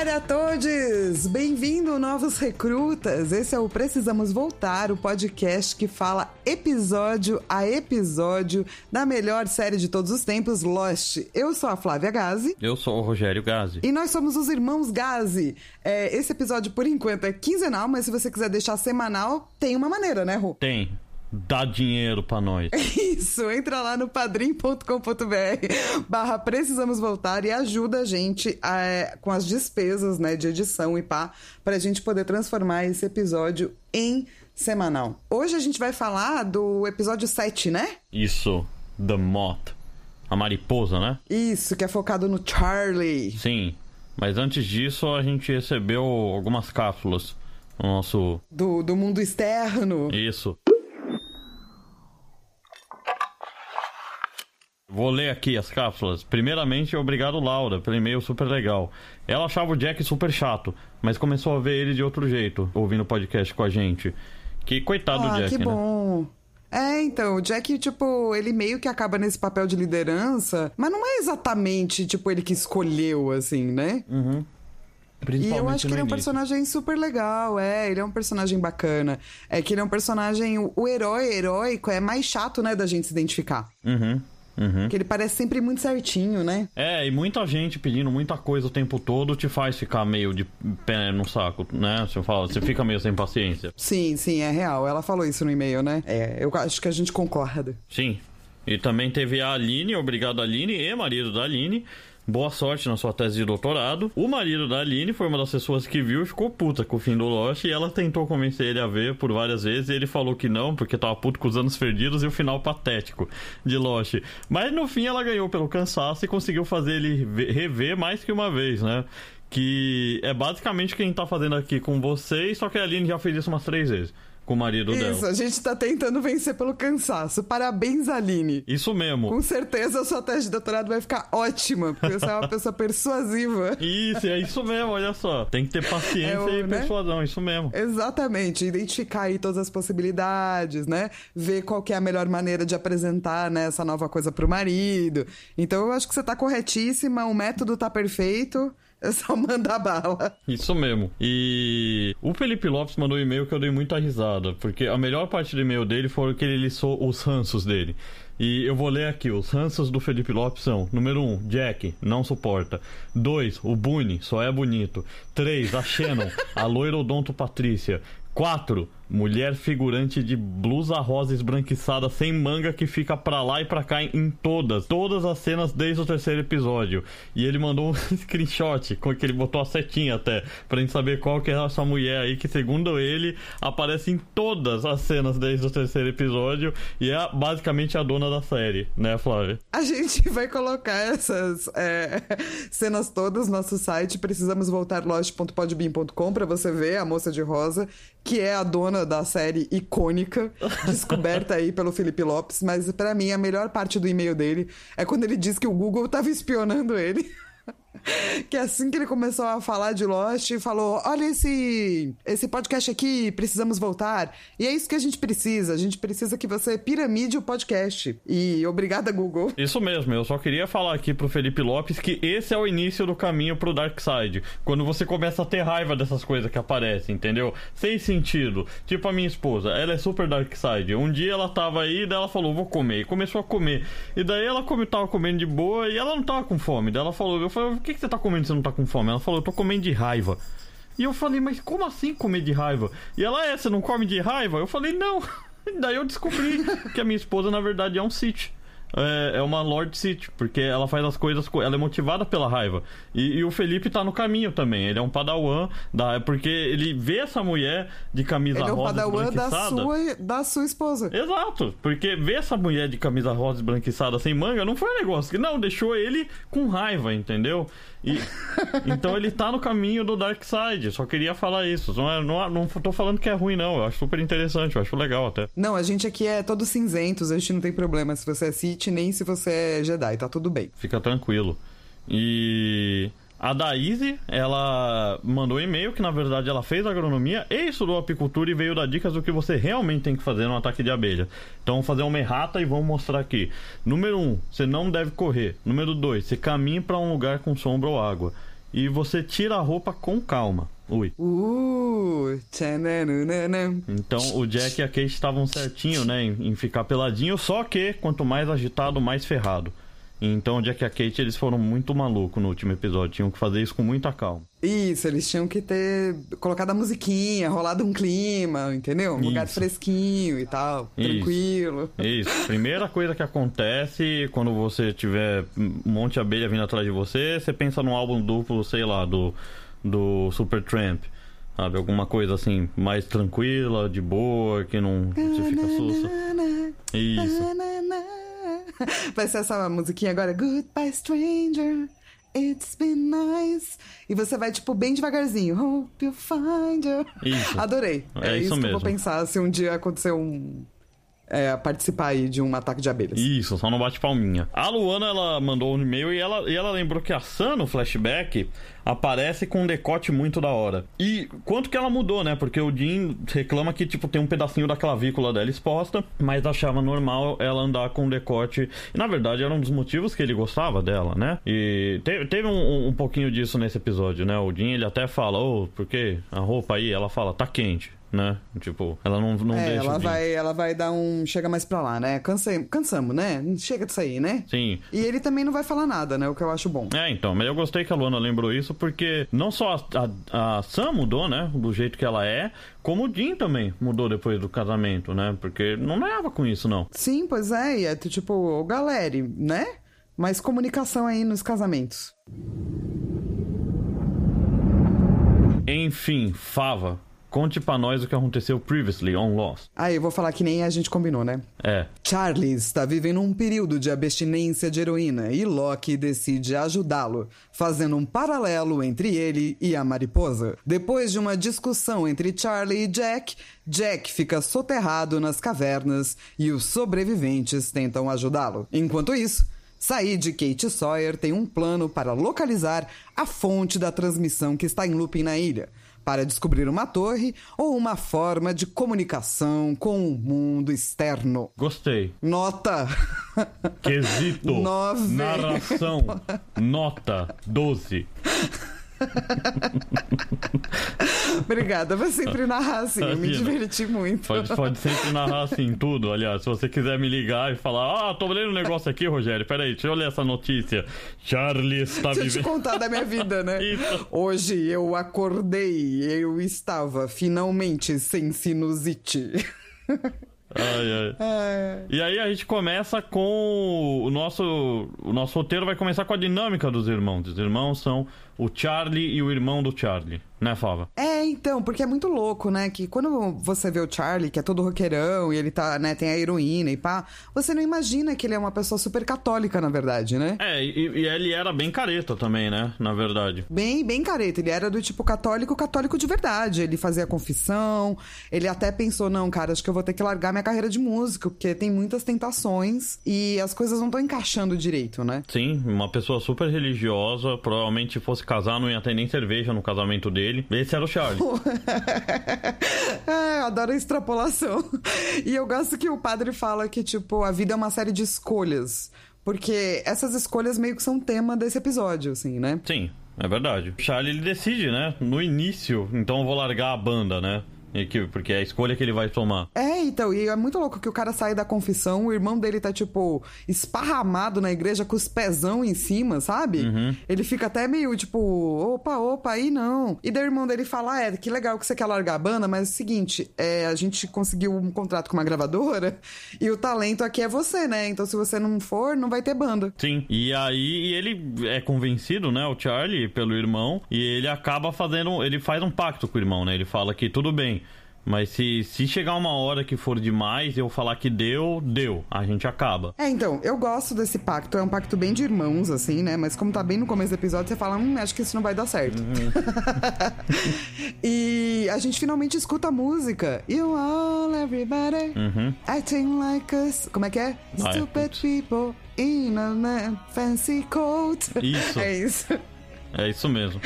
Olá a todos! Bem-vindo, novos recrutas! Esse é o Precisamos Voltar, o podcast que fala episódio a episódio da melhor série de todos os tempos, Lost. Eu sou a Flávia Gazi. Eu sou o Rogério Gazi. E nós somos os irmãos Gazi. É, esse episódio, por enquanto, é quinzenal, mas se você quiser deixar semanal, tem uma maneira, né, Ru? Tem. Dá dinheiro pra nós. Isso, entra lá no padrim.com.br barra precisamos voltar e ajuda a gente a, com as despesas né, de edição e pá, pra gente poder transformar esse episódio em semanal. Hoje a gente vai falar do episódio 7, né? Isso, The Moth. A mariposa, né? Isso, que é focado no Charlie. Sim. Mas antes disso, a gente recebeu algumas cápsulas no nosso. Do, do mundo externo. Isso. Vou ler aqui as cápsulas. Primeiramente, obrigado Laura pelo e-mail super legal. Ela achava o Jack super chato, mas começou a ver ele de outro jeito, ouvindo o podcast com a gente. Que coitado ah, do Jack, que né? bom. É, então, o Jack, tipo, ele meio que acaba nesse papel de liderança, mas não é exatamente, tipo, ele que escolheu, assim, né? Uhum. E eu acho que ele é um personagem super legal, é, ele é um personagem bacana. É que ele é um personagem, o, o herói heróico é mais chato, né, da gente se identificar. Uhum. Uhum. Porque ele parece sempre muito certinho, né? É, e muita gente pedindo muita coisa o tempo todo te faz ficar meio de pé no saco, né? Você fala, você fica meio sem paciência. Sim, sim, é real. Ela falou isso no e-mail, né? É, eu acho que a gente concorda. Sim. E também teve a Aline, obrigado Aline, e marido da Aline. Boa sorte na sua tese de doutorado. O marido da Aline foi uma das pessoas que viu e ficou puta com o fim do Lost. E ela tentou convencer ele a ver por várias vezes. E ele falou que não, porque tava puto com os anos perdidos e o final patético de Lost. Mas no fim ela ganhou pelo cansaço e conseguiu fazer ele ve- rever mais que uma vez, né? Que é basicamente quem tá fazendo aqui com vocês, só que a Aline já fez isso umas três vezes com o marido Isso, dela. a gente tá tentando vencer pelo cansaço. Parabéns, Aline. Isso mesmo. Com certeza a sua tese de doutorado vai ficar ótima, porque você é uma pessoa persuasiva. Isso, é isso mesmo, olha só. Tem que ter paciência É o, e né? persuasão, isso mesmo. Exatamente, identificar aí todas as possibilidades, né? Ver qual é a melhor maneira de apresentar né, essa nova coisa pro marido. Então eu acho que você tá corretíssima, o método tá perfeito, é só mandar bala. Isso mesmo. E o Felipe Lopes mandou um e-mail que eu dei muita risada, porque a melhor parte do e-mail dele foi que ele listou os ranços dele. E eu vou ler aqui, os ranços do Felipe Lopes são: número 1, um, Jack, não suporta. 2, o Boone, só é bonito. 3, a Shannon, a loira odonto Patrícia. 4. Mulher figurante de blusa rosa esbranquiçada sem manga que fica pra lá e pra cá em todas, todas as cenas desde o terceiro episódio. E ele mandou um screenshot com que ele botou a setinha até, pra gente saber qual que é essa mulher aí que, segundo ele, aparece em todas as cenas desde o terceiro episódio e é basicamente a dona da série, né, Flávia? A gente vai colocar essas é, cenas todas no nosso site, precisamos voltar lost.podbean.com pra você ver a moça de rosa, que é a dona da série icônica, descoberta aí pelo Felipe Lopes, mas pra mim a melhor parte do e-mail dele é quando ele diz que o Google tava espionando ele. Que assim que ele começou a falar de Lost, falou: Olha esse, esse podcast aqui, precisamos voltar. E é isso que a gente precisa. A gente precisa que você piramide o podcast. E obrigada, Google. Isso mesmo, eu só queria falar aqui pro Felipe Lopes que esse é o início do caminho pro Dark Side. Quando você começa a ter raiva dessas coisas que aparecem, entendeu? Sem sentido. Tipo a minha esposa, ela é super Dark Side. Um dia ela tava aí, daí ela falou, vou comer. E começou a comer. E daí ela come, tava comendo de boa e ela não tava com fome. Daí ela falou, eu falei, que, que você tá comendo se você não tá com fome? Ela falou, eu tô comendo de raiva. E eu falei, mas como assim comer de raiva? E ela, é, você não come de raiva? Eu falei, não. Daí eu descobri que a minha esposa, na verdade, é um Sith. É, é uma Lord City, porque ela faz as coisas, co- ela é motivada pela raiva. E, e o Felipe tá no caminho também. Ele é um padawan, da, porque ele vê essa mulher de camisa Ele é o rosa padawan da sua, da sua esposa. Exato, porque ver essa mulher de camisa rosa esbranquiçada sem manga não foi um negócio que não deixou ele com raiva, entendeu? E então ele tá no caminho do Dark Side. Só queria falar isso. Não, é, não, não tô falando que é ruim não. Eu acho super interessante, eu acho legal até. Não, a gente aqui é todos cinzentos, a gente não tem problema se você é Nem se você é Jedi, tá tudo bem. Fica tranquilo. E a Daisy, ela mandou um e-mail que na verdade ela fez agronomia e estudou apicultura e veio dar dicas do que você realmente tem que fazer no ataque de abelha. Então vamos fazer uma errata e vamos mostrar aqui. Número 1, um, você não deve correr. Número 2, você caminha para um lugar com sombra ou água. E você tira a roupa com calma. Ui. Uh. Então o Jack e a Kate estavam certinho, né, em, ficar peladinho, só que quanto mais agitado, mais ferrado. Então o Jack e a Kate eles foram muito malucos no último episódio, tinham que fazer isso com muita calma. Isso, eles tinham que ter colocado a musiquinha, rolado um clima, entendeu? Um lugar Isso. fresquinho e tal, Isso. tranquilo. Isso. Primeira coisa que acontece quando você tiver um monte de abelha vindo atrás de você, você pensa num álbum duplo, sei lá, do, do Supertramp. Sabe? Alguma coisa assim, mais tranquila, de boa, que não você fica sussa. Isso. Vai ser essa musiquinha agora. Goodbye, stranger. It's been nice. E você vai, tipo, bem devagarzinho. Hope you find you. Isso. Adorei. É isso que eu vou mesmo. pensar se um dia acontecer um. É, participar aí de um ataque de abelhas. Isso, só não bate palminha. A Luana, ela mandou um e-mail e ela, e ela lembrou que a Sam, no flashback, aparece com um decote muito da hora. E quanto que ela mudou, né? Porque o Jim reclama que, tipo, tem um pedacinho da clavícula dela exposta, mas achava normal ela andar com um decote. E, na verdade, era um dos motivos que ele gostava dela, né? E te- teve um, um pouquinho disso nesse episódio, né? O Jim, ele até fala, ô, porque a roupa aí, ela fala, tá quente, né? Tipo, ela não, não É, deixa ela o vai, ela vai dar um. Chega mais pra lá, né? Cansei, cansamos, né? Chega disso aí, né? Sim. E ele também não vai falar nada, né? O que eu acho bom. É, então, mas eu gostei que a Luana lembrou isso porque não só a, a, a Sam mudou, né, do jeito que ela é, como o Jim também mudou depois do casamento, né, porque não ganhava com isso, não. Sim, pois é. E é tipo, ô, galera, né? Mais comunicação aí nos casamentos. Enfim, Fava, conte pra nós o que aconteceu previously on Lost. Aí eu vou falar que nem a gente combinou, né? É, Charlie está vivendo um período de abstinência de heroína e Loki decide ajudá-lo, fazendo um paralelo entre ele e a mariposa. Depois de uma discussão entre Charlie e Jack, Jack fica soterrado nas cavernas e os sobreviventes tentam ajudá-lo. Enquanto isso, Said e Kate Sawyer têm um plano para localizar a fonte da transmissão que está em looping na ilha para descobrir uma torre ou uma forma de comunicação com o mundo externo. gostei. Nota! Quesito, Nove. narração, nota 12. Obrigada, vai sempre narrar assim, eu me diverti muito. Pode, pode sempre narrar assim tudo. Aliás, se você quiser me ligar e falar, ah, tô lendo um negócio aqui, Rogério, peraí, deixa eu ler essa notícia. Charlie está Deixa eu te vivendo. contar da minha vida, né? Isso. Hoje eu acordei, eu estava finalmente sem sinusite. Ai, ai. E aí a gente começa com o nosso o nosso roteiro vai começar com a dinâmica dos irmãos. Os irmãos são o Charlie e o irmão do Charlie, né, Fava? É, então, porque é muito louco, né? Que quando você vê o Charlie, que é todo roqueirão, e ele tá, né, tem a heroína e pá, você não imagina que ele é uma pessoa super católica, na verdade, né? É, e, e ele era bem careta também, né, na verdade. Bem, bem careta. Ele era do tipo católico, católico de verdade. Ele fazia confissão. Ele até pensou: não, cara, acho que eu vou ter que largar minha carreira de músico, porque tem muitas tentações e as coisas não estão encaixando direito, né? Sim, uma pessoa super religiosa, provavelmente se fosse casar não ia ter nem cerveja no casamento dele. Esse era o Charlie. é, adoro a extrapolação. E eu gosto que o padre fala que, tipo, a vida é uma série de escolhas. Porque essas escolhas meio que são tema desse episódio, assim, né? Sim, é verdade. O Charlie ele decide, né, no início, então eu vou largar a banda, né? E que- Porque é a escolha que ele vai tomar. É, então, e é muito louco que o cara sai da confissão, o irmão dele tá, tipo, esparramado na igreja com os pezão em cima, sabe? Ele fica até meio, tipo, opa, opa, aí não. E daí o irmão dele fala, ah, é, que legal que você quer largar a banda, mas é o seguinte, é, a gente conseguiu um contrato com uma gravadora e o talento aqui é você, né? Então se você não for, não vai ter banda. Sim. E aí ele é convencido, né, o Charlie, pelo irmão, e ele acaba fazendo. Ele faz um pacto com o irmão, né? Ele fala que tudo bem. Mas se, se chegar uma hora que for demais, eu falar que deu, deu. A gente acaba. É, então, eu gosto desse pacto. É um pacto bem de irmãos, assim, né? Mas como tá bem no começo do episódio, você fala, hum, acho que isso não vai dar certo. e a gente finalmente escuta a música. You all, everybody, acting like us. Como é que é? Ah, é, Stupid putz. people in a fancy coat. Isso. é isso. É isso mesmo.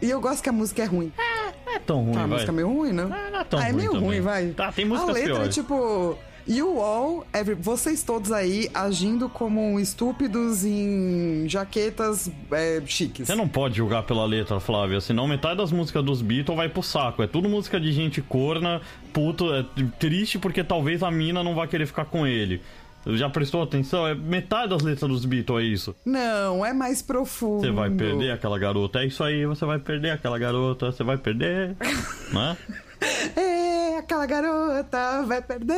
E eu gosto que a música é ruim. Não é tão ruim, Ah, a música é meio ruim, não? Ah, não é tão ah, é ruim meio também. ruim, vai. Tá, tem músicas A letra é piores. tipo... You all, every- vocês todos aí agindo como estúpidos em jaquetas é, chiques. Você não pode julgar pela letra, Flávia, senão metade das músicas dos Beatles vai pro saco. É tudo música de gente corna, puto, é triste porque talvez a mina não vai querer ficar com ele. Já prestou atenção? É metade das letras dos Beatles é isso. Não, é mais profundo. Você vai perder aquela garota. É isso aí, você vai perder aquela garota, você vai perder. né? É, aquela garota vai perder.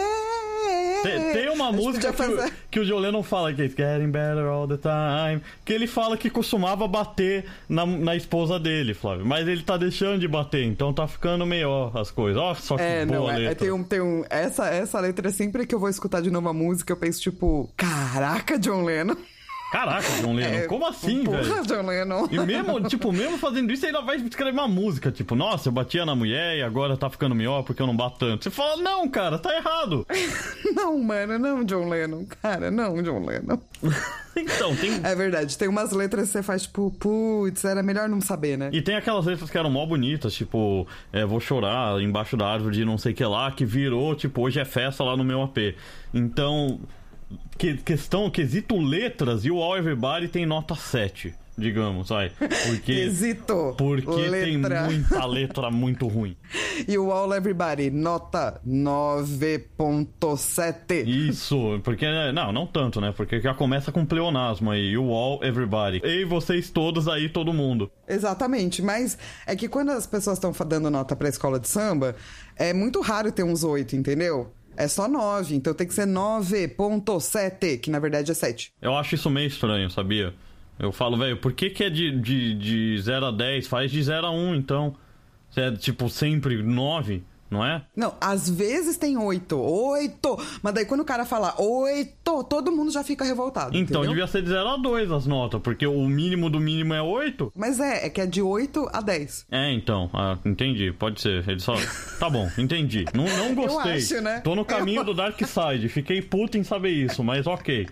Tem, tem uma música que o, fazer- que o Jolê não fala que é It's getting better all the time. Que ele fala que costumava bater na, na esposa dele, Flávio. Mas ele tá deixando de bater, então tá ficando melhor as coisas. Ó, só que É, boa não, é, letra. é, tem um, tem um, essa, essa letra, sempre que eu vou escutar de novo a música, eu penso, tipo, caraca, John Lennon. Caraca, John Lennon, É, como assim, porra, velho? John Lennon. E mesmo, tipo, mesmo fazendo isso, ainda vai escrever uma música, tipo, nossa, eu batia na mulher e agora tá ficando melhor porque eu não bato tanto. Você fala, não, cara, tá errado. Não, mano, não, John Lennon. Cara, não, John Lennon. Então, tem. É verdade, tem umas letras que você faz, tipo, putz, era melhor não saber, né? E tem aquelas letras que eram mó bonitas, tipo, é, vou chorar embaixo da árvore de não sei o que lá, que virou, tipo, hoje é festa lá no meu AP. Então, que, questão, quesito letras, e o All Everybody tem nota 7, digamos, vai. Porque, Quesito. porque tem letra. muita letra muito ruim. E o All Everybody, nota 9.7. Isso, porque, não, não tanto, né? Porque já começa com pleonasmo aí, o All Everybody. Ei, vocês todos aí, todo mundo. Exatamente, mas é que quando as pessoas estão dando nota pra escola de samba, é muito raro ter uns 8, entendeu? É só 9, então tem que ser 9.7, que na verdade é 7. Eu acho isso meio estranho, sabia? Eu falo, velho, por que, que é de, de, de 0 a 10? Faz de 0 a 1, então. É, tipo, sempre 9, não é? Não, às vezes tem 8, 8, mas daí quando o cara fala 8, todo mundo já fica revoltado, Então, entendeu? devia ser de 0 a 2 as notas, porque o mínimo do mínimo é 8. Mas é, é que é de 8 a 10. É, então, ah, entendi, pode ser. Ele só. Tá bom, entendi. Não, não gostei. acho, né? Tô no caminho Eu- do Dark Side. Fiquei puto em saber isso, mas ok.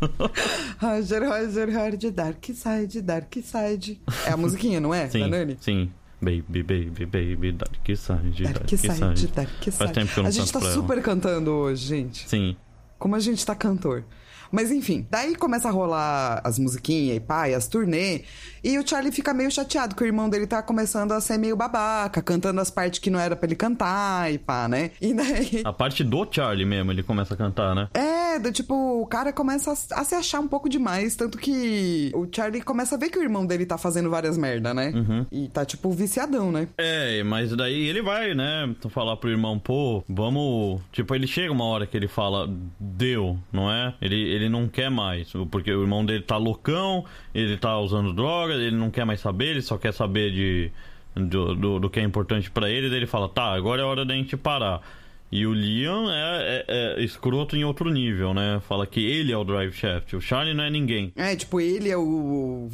Roger, Roger, Roger, Dark Side, Dark Side. É a musiquinha, não é? Sim, sim. Baby, baby, baby, Dark Side, Dark Side, Dark Side. Faz tempo que eu não a gente tá pra ela. super cantando hoje, gente. Sim. Como a gente tá cantor. Mas enfim, daí começa a rolar as musiquinhas e e as turnê. E o Charlie fica meio chateado que o irmão dele tá começando a ser meio babaca, cantando as partes que não era pra ele cantar e pá, né? E daí. A parte do Charlie mesmo, ele começa a cantar, né? É, do tipo, o cara começa a, a se achar um pouco demais, tanto que o Charlie começa a ver que o irmão dele tá fazendo várias merda, né? Uhum. E tá, tipo, viciadão, né? É, mas daí ele vai, né, falar pro irmão, pô, vamos. Tipo, ele chega uma hora que ele fala, deu, não é? Ele, ele não quer mais, porque o irmão dele tá loucão, ele tá usando drogas, ele não quer mais saber, ele só quer saber de. Do, do, do que é importante pra ele, daí ele fala, tá, agora é hora da gente parar. E o Liam é, é- é escroto em outro nível, né? Fala que ele é o Drive Shaft, o Charlie não é ninguém. É, tipo, ele é o,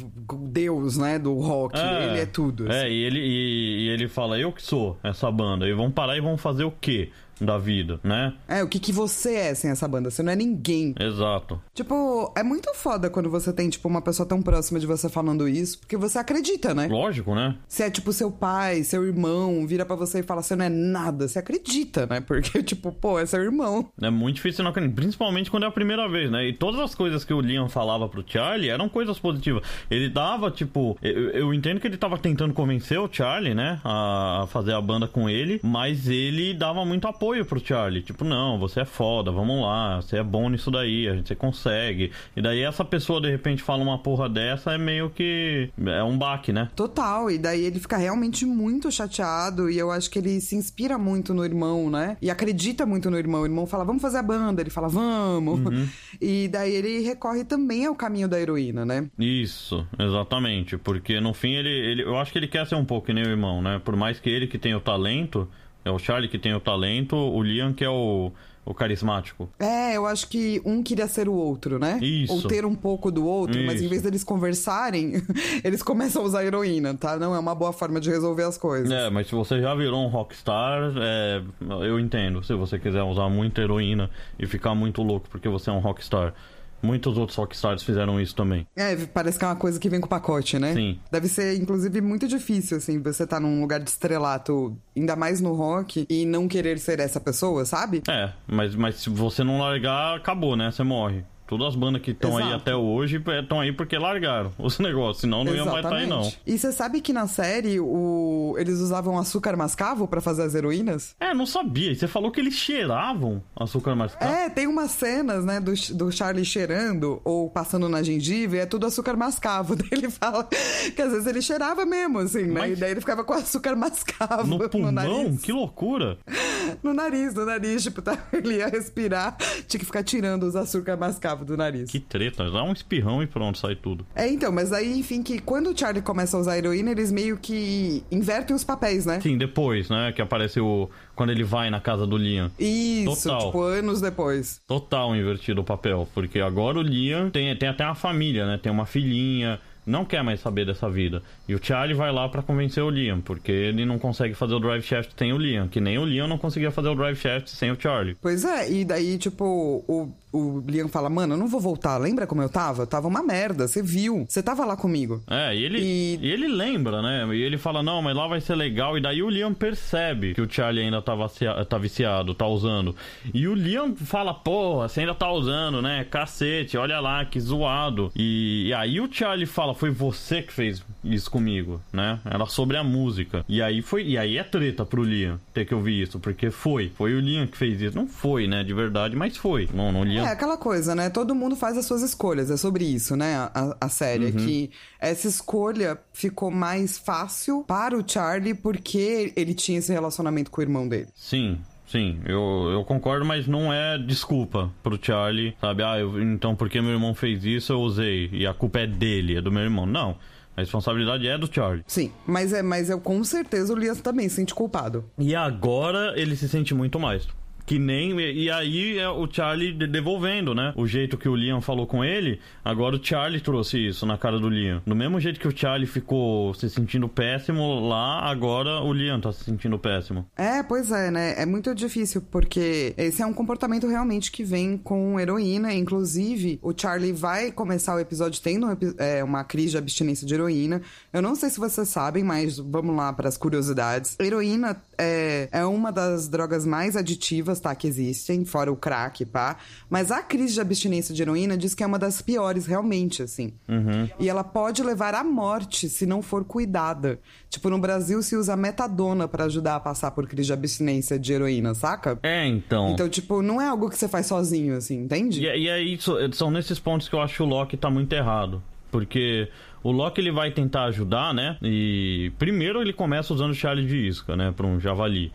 deus, né, do rock, ele é tudo. É, assim. e ele, e, e ele fala, eu que sou essa banda. E vão parar e vão fazer o quê? Da vida, né? É, o que, que você é sem essa banda? Você não é ninguém. Exato. Tipo, é muito foda quando você tem, tipo, uma pessoa tão próxima de você falando isso, porque você acredita, né? Lógico, né? Se é, tipo, seu pai, seu irmão, vira pra você e fala, você não é nada, você acredita, né? Porque, tipo, pô, é seu irmão. É muito difícil não acreditar, principalmente quando é a primeira vez, né? E todas as coisas que o Liam falava pro Charlie eram coisas positivas. Ele dava, tipo, eu, eu entendo que ele tava tentando convencer o Charlie, né, a fazer a banda com ele, mas ele dava muito apoio pro Charlie. Tipo, não, você é foda, vamos lá, você é bom nisso daí, a gente você consegue. E daí essa pessoa de repente fala uma porra dessa, é meio que. É um baque, né? Total, e daí ele fica realmente muito chateado e eu acho que ele se inspira muito no irmão, né? E acredita muito no irmão. O irmão fala, vamos fazer a banda. Ele fala, vamos. Uhum. E daí ele recorre também ao caminho da heroína, né? Isso, exatamente. Porque no fim ele, ele. Eu acho que ele quer ser um pouco que nem o irmão, né? Por mais que ele que tem o talento. É o Charlie que tem o talento, o Liam que é o o carismático. É, eu acho que um queria ser o outro, né? Isso. Ou ter um pouco do outro, Isso. mas em vez deles conversarem, eles começam a usar heroína, tá? Não é uma boa forma de resolver as coisas. É, mas se você já virou um rockstar, é, eu entendo. Se você quiser usar muita heroína e ficar muito louco porque você é um rockstar. Muitos outros rockstars fizeram isso também. É, parece que é uma coisa que vem com o pacote, né? Sim. Deve ser, inclusive, muito difícil, assim, você tá num lugar de estrelato, ainda mais no rock, e não querer ser essa pessoa, sabe? É, mas, mas se você não largar, acabou, né? Você morre. Todas as bandas que estão aí até hoje estão aí porque largaram os negócios, senão não Exatamente. ia mais estar aí, não. E você sabe que na série o... eles usavam açúcar mascavo para fazer as heroínas? É, não sabia. Você falou que eles cheiravam açúcar mascavo? É, tem umas cenas, né, do, do Charlie cheirando ou passando na gengiva e é tudo açúcar mascavo. Daí ele fala que às vezes ele cheirava mesmo, assim, né? Mas... E daí ele ficava com açúcar mascavo no, pulmão? no nariz. Que loucura! no nariz, no nariz, tipo, tá, ele ia respirar, tinha que ficar tirando os açúcar mascavo do nariz. Que treta, dá um espirrão e pronto, sai tudo. É, então, mas aí, enfim, que quando o Charlie começa a usar a heroína, eles meio que invertem os papéis, né? Sim, depois, né? Que aparece o. Quando ele vai na casa do Liam. Isso, Total. tipo, anos depois. Total invertido o papel. Porque agora o Liam tem, tem até uma família, né? Tem uma filhinha não quer mais saber dessa vida. E o Charlie vai lá para convencer o Liam, porque ele não consegue fazer o drive shaft sem o Liam, que nem o Liam não conseguia fazer o drive shaft sem o Charlie. Pois é, e daí, tipo, o, o Liam fala, mano, eu não vou voltar. Lembra como eu tava? Eu tava uma merda, você viu. Você tava lá comigo. É, e ele, e... e... ele lembra, né? E ele fala, não, mas lá vai ser legal. E daí o Liam percebe que o Charlie ainda tava, tá viciado, tá usando. E o Liam fala, porra, você ainda tá usando, né? Cacete, olha lá, que zoado. E, e aí o Charlie fala, foi você que fez isso comigo, né? Era sobre a música. E aí foi, e aí é treta pro Liam ter que ouvir isso, porque foi. Foi o Liam que fez isso. Não foi, né? De verdade, mas foi. Não, não Liam é aquela coisa, né? Todo mundo faz as suas escolhas. É sobre isso, né? A, a série. Uhum. Que essa escolha ficou mais fácil para o Charlie porque ele tinha esse relacionamento com o irmão dele. Sim, Sim, eu, eu concordo, mas não é desculpa pro Charlie, sabe? Ah, eu, então porque meu irmão fez isso eu usei e a culpa é dele, é do meu irmão. Não. A responsabilidade é do Charlie. Sim, mas é, mas eu com certeza o Lias também se sente culpado. E agora ele se sente muito mais. Que nem. E aí é o Charlie devolvendo, né? O jeito que o Liam falou com ele, agora o Charlie trouxe isso na cara do Liam. Do mesmo jeito que o Charlie ficou se sentindo péssimo lá, agora o Liam tá se sentindo péssimo. É, pois é, né? É muito difícil, porque esse é um comportamento realmente que vem com heroína. Inclusive, o Charlie vai começar o episódio tendo é, uma crise de abstinência de heroína. Eu não sei se vocês sabem, mas vamos lá para as curiosidades. Heroína é, é uma das drogas mais aditivas tá, que existem, fora o crack, pá. Mas a crise de abstinência de heroína diz que é uma das piores, realmente, assim. Uhum. E ela pode levar à morte se não for cuidada. Tipo, no Brasil se usa metadona para ajudar a passar por crise de abstinência de heroína, saca? É, então. Então, tipo, não é algo que você faz sozinho, assim, entende? E, e aí, são nesses pontos que eu acho que o Loki tá muito errado. Porque o Loki ele vai tentar ajudar, né? E primeiro ele começa usando o Charlie de isca, né? Pra um javali.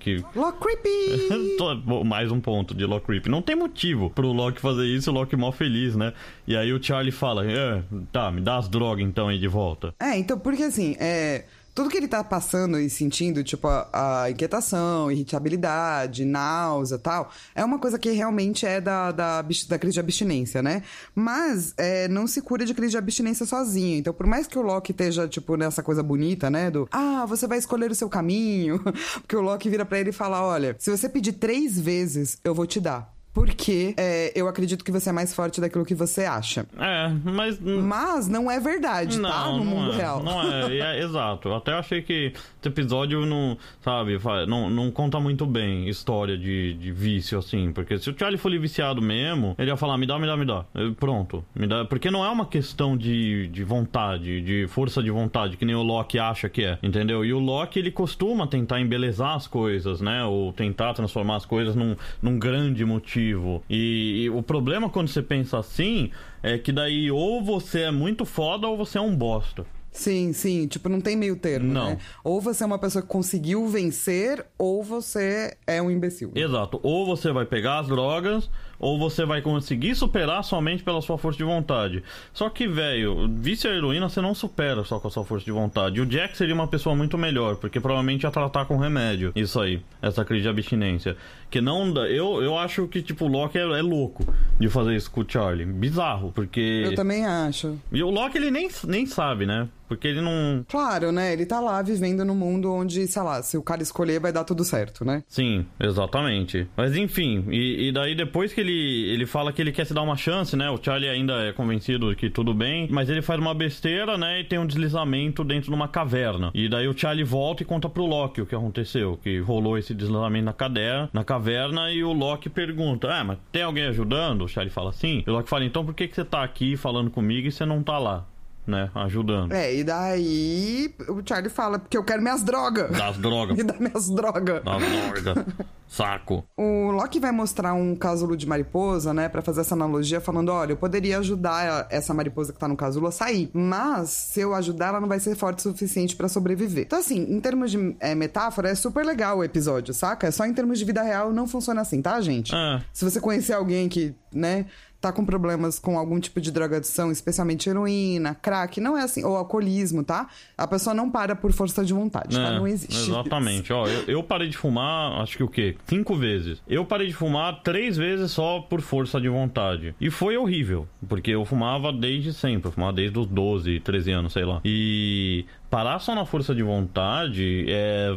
Que... Lock Creepy! Mais um ponto de Lock Creepy. Não tem motivo pro Loki fazer isso, o Loki mó feliz, né? E aí o Charlie fala: é, tá, me dá as drogas então aí de volta. É, então, porque assim, é tudo que ele tá passando e sentindo, tipo, a, a inquietação, irritabilidade, náusea tal, é uma coisa que realmente é da, da, da crise de abstinência, né? Mas é, não se cura de crise de abstinência sozinho. Então, por mais que o Loki esteja, tipo, nessa coisa bonita, né? Do, ah, você vai escolher o seu caminho. Porque o Loki vira para ele e fala: olha, se você pedir três vezes, eu vou te dar porque é, eu acredito que você é mais forte daquilo que você acha. É, mas. Mas não é verdade, tá? não, tá? No mundo é, real. Não é, é, exato. Eu até achei que esse episódio não, sabe, não, não conta muito bem história de, de vício, assim. Porque se o Charlie for viciado mesmo, ele ia falar: me dá, me dá, me dá. Eu, pronto, me dá. Porque não é uma questão de, de vontade, de força de vontade, que nem o Loki acha que é, entendeu? E o Loki, ele costuma tentar embelezar as coisas, né? Ou tentar transformar as coisas num, num grande motivo e, e, o problema quando você pensa assim é que daí ou você é muito foda ou você é um bosta. Sim, sim. Tipo, não tem meio termo, não. né? Ou você é uma pessoa que conseguiu vencer, ou você é um imbecil. Exato. Ou você vai pegar as drogas, ou você vai conseguir superar somente pela sua força de vontade. Só que, velho, vício a heroína você não supera só com a sua força de vontade. O Jack seria uma pessoa muito melhor, porque provavelmente ia tratar com remédio. Isso aí, essa crise de abstinência. Que não dá. Eu, eu acho que, tipo, o Loki é, é louco de fazer isso com o Charlie. Bizarro, porque. Eu também acho. E o Loki, ele nem, nem sabe, né? Porque ele não. Claro, né? Ele tá lá vivendo num mundo onde, sei lá, se o cara escolher vai dar tudo certo, né? Sim, exatamente. Mas enfim, e, e daí depois que ele, ele fala que ele quer se dar uma chance, né? O Charlie ainda é convencido que tudo bem, mas ele faz uma besteira, né? E tem um deslizamento dentro de uma caverna. E daí o Charlie volta e conta pro Loki o que aconteceu, que rolou esse deslizamento na cadeira, na caverna, e o Loki pergunta: Ah, mas tem alguém ajudando? O Charlie fala assim. E o Loki fala: Então por que, que você tá aqui falando comigo e você não tá lá? Né? Ajudando. É, e daí o Charlie fala, porque eu quero minhas drogas. Das drogas. Me dá minhas drogas. Das drogas. Saco. O Loki vai mostrar um casulo de mariposa, né? para fazer essa analogia, falando: olha, eu poderia ajudar essa mariposa que tá no casulo a sair. Mas, se eu ajudar, ela não vai ser forte o suficiente para sobreviver. Então, assim, em termos de é, metáfora, é super legal o episódio, saca? É só em termos de vida real não funciona assim, tá, gente? É. Se você conhecer alguém que, né, tá com problemas com algum tipo de drogadição, especialmente heroína, crack, não é assim, ou alcoolismo, tá? A pessoa não para por força de vontade, tá? é, tá? Não existe. Exatamente. Ó, eu, eu, parei de fumar, acho que o quê? Cinco vezes. Eu parei de fumar três vezes só por força de vontade. E foi horrível, porque eu fumava desde sempre, eu fumava desde os 12, 13 anos, sei lá. E parar só na força de vontade é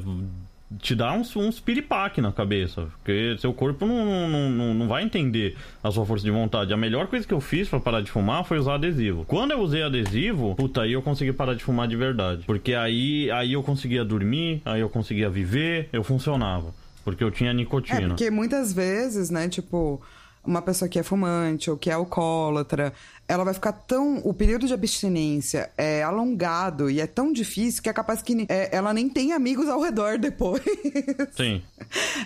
te dá uns, uns piripaque na cabeça. Porque seu corpo não, não, não, vai entender a sua força de vontade. A melhor coisa que eu fiz para parar de fumar foi usar adesivo. Quando eu usei adesivo, puta, aí eu consegui parar de fumar de verdade. Porque aí, aí eu conseguia dormir, aí eu conseguia viver, eu funcionava. Porque eu tinha nicotina. É, porque muitas vezes, né, tipo uma pessoa que é fumante ou que é alcoólatra, ela vai ficar tão. O período de abstinência é alongado e é tão difícil que é capaz que é, ela nem tem amigos ao redor depois. Sim.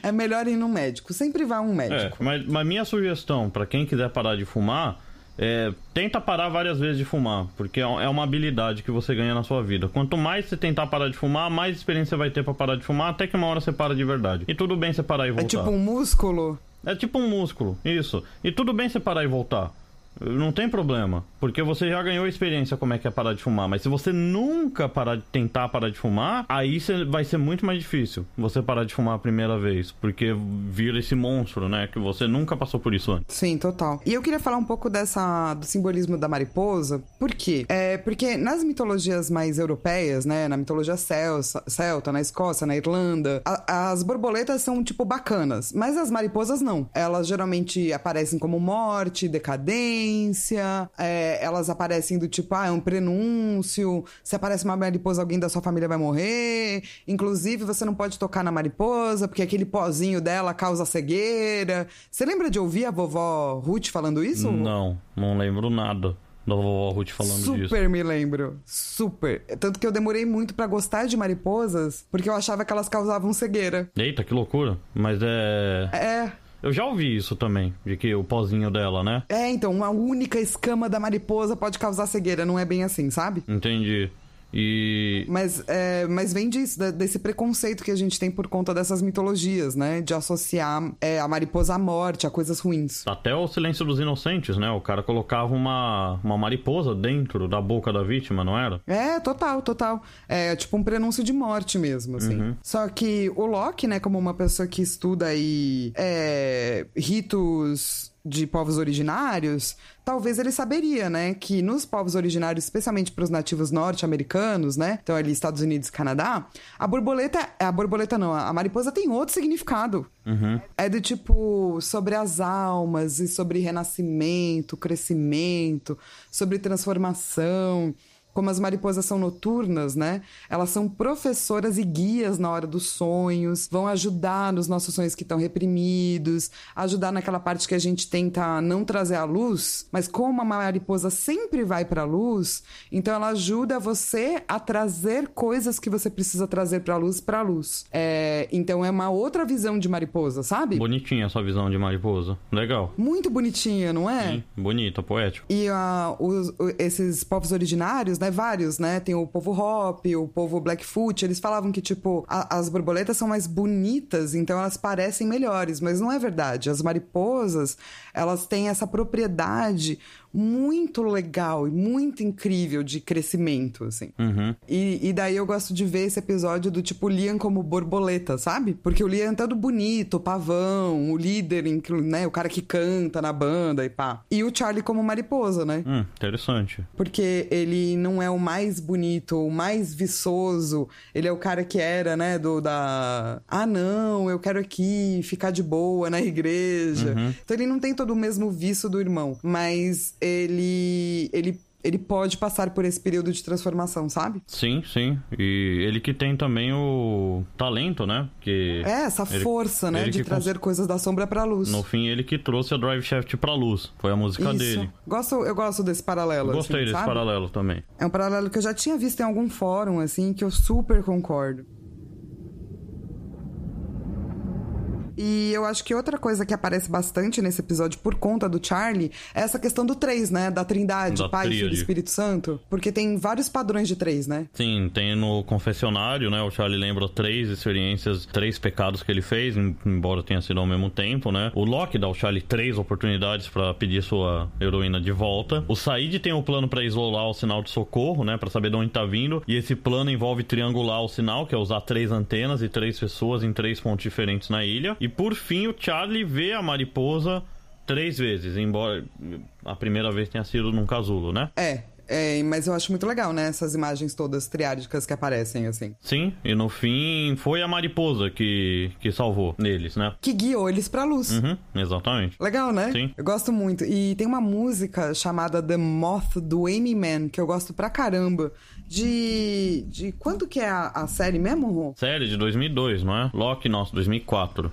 É melhor ir no médico. Sempre vá um médico. É, mas, mas minha sugestão para quem quiser parar de fumar. É, tenta parar várias vezes de fumar, porque é, é uma habilidade que você ganha na sua vida. Quanto mais você tentar parar de fumar, mais experiência você vai ter para parar de fumar, até que uma hora você para de verdade. E tudo bem você parar e é voltar. É tipo um músculo? É tipo um músculo, isso. E tudo bem você parar e voltar. Não tem problema, porque você já ganhou experiência como é que é parar de fumar. Mas se você nunca parar de tentar parar de fumar, aí vai ser muito mais difícil você parar de fumar a primeira vez, porque vira esse monstro, né? Que você nunca passou por isso antes. Sim, total. E eu queria falar um pouco dessa do simbolismo da mariposa. Por quê? É porque nas mitologias mais europeias, né? Na mitologia celta, celta na Escócia, na Irlanda, a, as borboletas são tipo bacanas, mas as mariposas não. Elas geralmente aparecem como morte, decadência é, elas aparecem do tipo, ah, é um prenúncio, se aparece uma mariposa, alguém da sua família vai morrer. Inclusive, você não pode tocar na mariposa, porque aquele pozinho dela causa cegueira. Você lembra de ouvir a vovó Ruth falando isso? Não, não lembro nada da vovó Ruth falando Super disso. Super me lembro. Super. Tanto que eu demorei muito para gostar de mariposas, porque eu achava que elas causavam cegueira. Eita, que loucura. Mas é. É. Eu já ouvi isso também, de que o pozinho dela, né? É, então, uma única escama da mariposa pode causar cegueira, não é bem assim, sabe? Entendi. E. Mas, é, mas vem disso, desse preconceito que a gente tem por conta dessas mitologias, né? De associar é, a mariposa à morte, a coisas ruins. Até o Silêncio dos Inocentes, né? O cara colocava uma, uma mariposa dentro da boca da vítima, não era? É, total, total. É tipo um prenúncio de morte mesmo, assim. Só que o Locke, né, como uma pessoa que estuda aí é, ritos de povos originários, talvez ele saberia, né, que nos povos originários, especialmente para os nativos norte-americanos, né, então ali Estados Unidos e Canadá, a borboleta, a borboleta não, a mariposa tem outro significado. É do tipo sobre as almas e sobre renascimento, crescimento, sobre transformação. Como as mariposas são noturnas, né? Elas são professoras e guias na hora dos sonhos, vão ajudar nos nossos sonhos que estão reprimidos, ajudar naquela parte que a gente tenta não trazer à luz, mas como a mariposa sempre vai para a luz, então ela ajuda você a trazer coisas que você precisa trazer para a luz para a luz. É, então é uma outra visão de mariposa, sabe? Bonitinha essa visão de mariposa. Legal. Muito bonitinha, não é? Sim, bonita, poético. E ah, os- esses povos originários, né? Vários, né? Tem o povo Hop, o povo Blackfoot. Eles falavam que, tipo, a- as borboletas são mais bonitas, então elas parecem melhores. Mas não é verdade. As mariposas, elas têm essa propriedade muito legal e muito incrível de crescimento, assim. Uhum. E, e daí eu gosto de ver esse episódio do tipo Liam como borboleta, sabe? Porque o Liam é todo bonito, o pavão, o líder, né? O cara que canta na banda e pá. E o Charlie como mariposa, né? Hum, interessante. Porque ele não é o mais bonito, o mais viçoso. Ele é o cara que era, né, do da. Ah, não, eu quero aqui ficar de boa na igreja. Então ele não tem todo o mesmo vício do irmão. Mas ele. ele ele pode passar por esse período de transformação, sabe? Sim, sim. E ele que tem também o talento, né? Que É, essa ele- força, né, de trazer coisas da sombra pra luz. No fim, ele que trouxe a Drive Shaft pra luz. Foi a música Isso. dele. Gosto, eu gosto desse paralelo, Gostei assim, desse sabe? paralelo também. É um paralelo que eu já tinha visto em algum fórum, assim, que eu super concordo. E eu acho que outra coisa que aparece bastante nesse episódio por conta do Charlie é essa questão do três, né? Da trindade, Da Pai, Filho e tríade. Espírito Santo. Porque tem vários padrões de três, né? Sim, tem no confessionário, né? O Charlie lembra três experiências, três pecados que ele fez, em- embora tenha sido ao mesmo tempo, né? O Loki dá ao Charlie três oportunidades pra pedir sua heroína de volta. O Said tem o plano pra isolar o sinal de socorro, né? Pra saber de onde tá vindo. E esse plano envolve triangular o sinal, que é usar três antenas e três pessoas em três pontos diferentes na ilha. E por fim, o Charlie vê a mariposa três vezes, embora a primeira vez tenha sido num casulo, né? É, é, mas eu acho muito legal, né? Essas imagens todas triádicas que aparecem, assim. Sim, e no fim foi a mariposa que, que salvou neles, né? Que guiou eles pra luz. Uhum, exatamente. Legal, né? Sim. Eu gosto muito. E tem uma música chamada The Moth do Amy Man, que eu gosto pra caramba. De. De quando que é a, a série mesmo, Ron? Série de 2002, não é? Loki, nossa, 2004.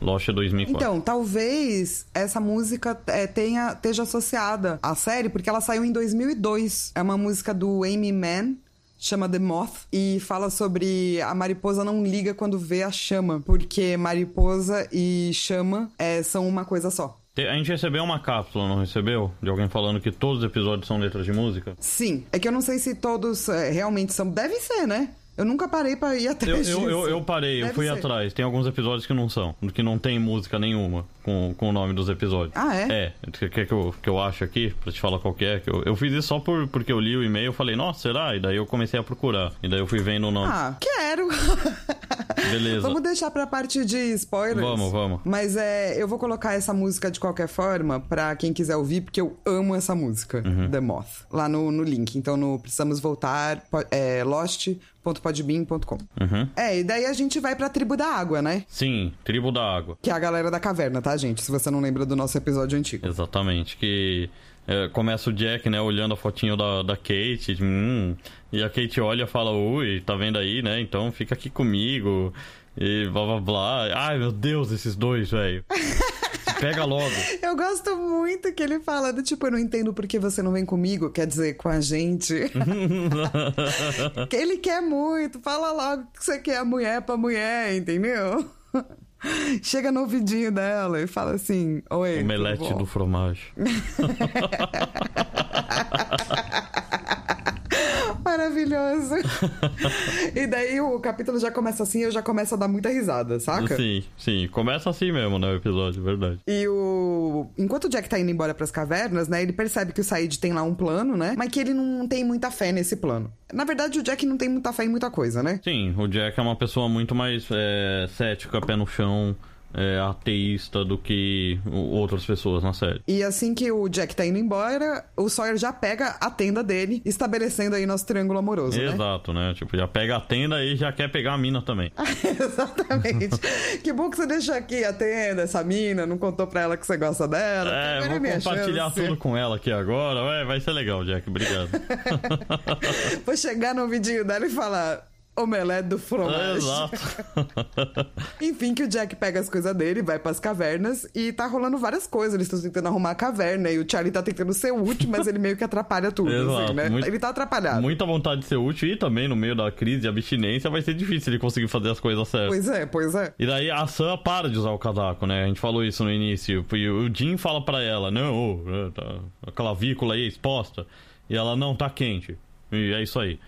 Lost é 2004. Então, talvez essa música é, tenha, esteja associada à série, porque ela saiu em 2002. É uma música do Amy Man, chama The Moth, e fala sobre a mariposa não liga quando vê a chama, porque mariposa e chama é, são uma coisa só. A gente recebeu uma cápsula, não recebeu? De alguém falando que todos os episódios são letras de música? Sim, é que eu não sei se todos é, realmente são. Deve ser, né? Eu nunca parei pra ir Eu, atrás eu, disso. eu, eu parei, eu Deve fui ser. atrás. Tem alguns episódios que não são, que não tem música nenhuma com, com o nome dos episódios. Ah, é? É, quer que eu, que eu acho aqui, pra te falar qual que é? Que eu, eu fiz isso só por, porque eu li o e-mail, eu falei, nossa, será? E daí eu comecei a procurar. E daí eu fui vendo o nome. Ah, quero! Beleza. Vamos deixar pra parte de spoilers. Vamos, vamos. Mas é, eu vou colocar essa música de qualquer forma pra quem quiser ouvir, porque eu amo essa música, Uhum. The Moth, lá no, no link. Então no Precisamos Voltar, é, lost.podbean.com. Uhum. É, e daí a gente vai pra Tribo da Água, né? Sim, Tribo da Água. Que é a galera da caverna, tá, gente? Se você não lembra do nosso episódio antigo. Exatamente, que é, começa o Jack, né, olhando a fotinho da, da Kate, hum, e a Kate olha e fala, ui, tá vendo aí, né, então fica aqui comigo, e blá blá blá. Ai, meu Deus, esses dois, velho. Pega logo. Eu gosto muito que ele fala do tipo, eu não entendo por que você não vem comigo, quer dizer, com a gente. que ele quer muito, fala logo que você quer a mulher pra mulher, entendeu? Chega no ouvidinho dela e fala assim: Oi. Omelete bom?" do fromage. maravilhoso. e daí o capítulo já começa assim, eu já começo a dar muita risada, saca? Sim, sim. Começa assim mesmo, né, o episódio, verdade. E o. Enquanto o Jack tá indo embora pras cavernas, né? Ele percebe que o Said tem lá um plano, né? Mas que ele não tem muita fé nesse plano. Na verdade, o Jack não tem muita fé em muita coisa, né? Sim, o Jack é uma pessoa muito mais é, cética, pé no chão, é, ateísta do que outras pessoas na série. E assim que o Jack tá indo embora, o Sawyer já pega a tenda dele, estabelecendo aí nosso triângulo amoroso, né? Exato, né? Tipo, já pega a tenda e já quer pegar a mina também. Exatamente. que bom que você deixou aqui a tenda, essa mina, não contou pra ela que você gosta dela. É, vou compartilhar chance. tudo com ela aqui agora. Ué, vai ser legal, Jack. Obrigado. Vou chegar no ouvidinho dela e falar. Omelete do fromage. Exato. Enfim, que o Jack pega as coisas dele, vai pras cavernas e tá rolando várias coisas. Eles estão tentando arrumar a caverna e o Charlie tá tentando ser útil, mas ele meio que atrapalha tudo, Exato, assim, né? muito- Ele tá atrapalhado. Muita vontade de ser útil e também no meio da crise de abstinência vai ser difícil ele conseguir fazer as coisas certas. Pois é, pois é. E daí a Sam para de usar o casaco, né? A gente falou isso no início. E o Jim fala pra ela, não, é, tá- a clavícula aí exposta. E ela, não, tá quente. E é isso aí.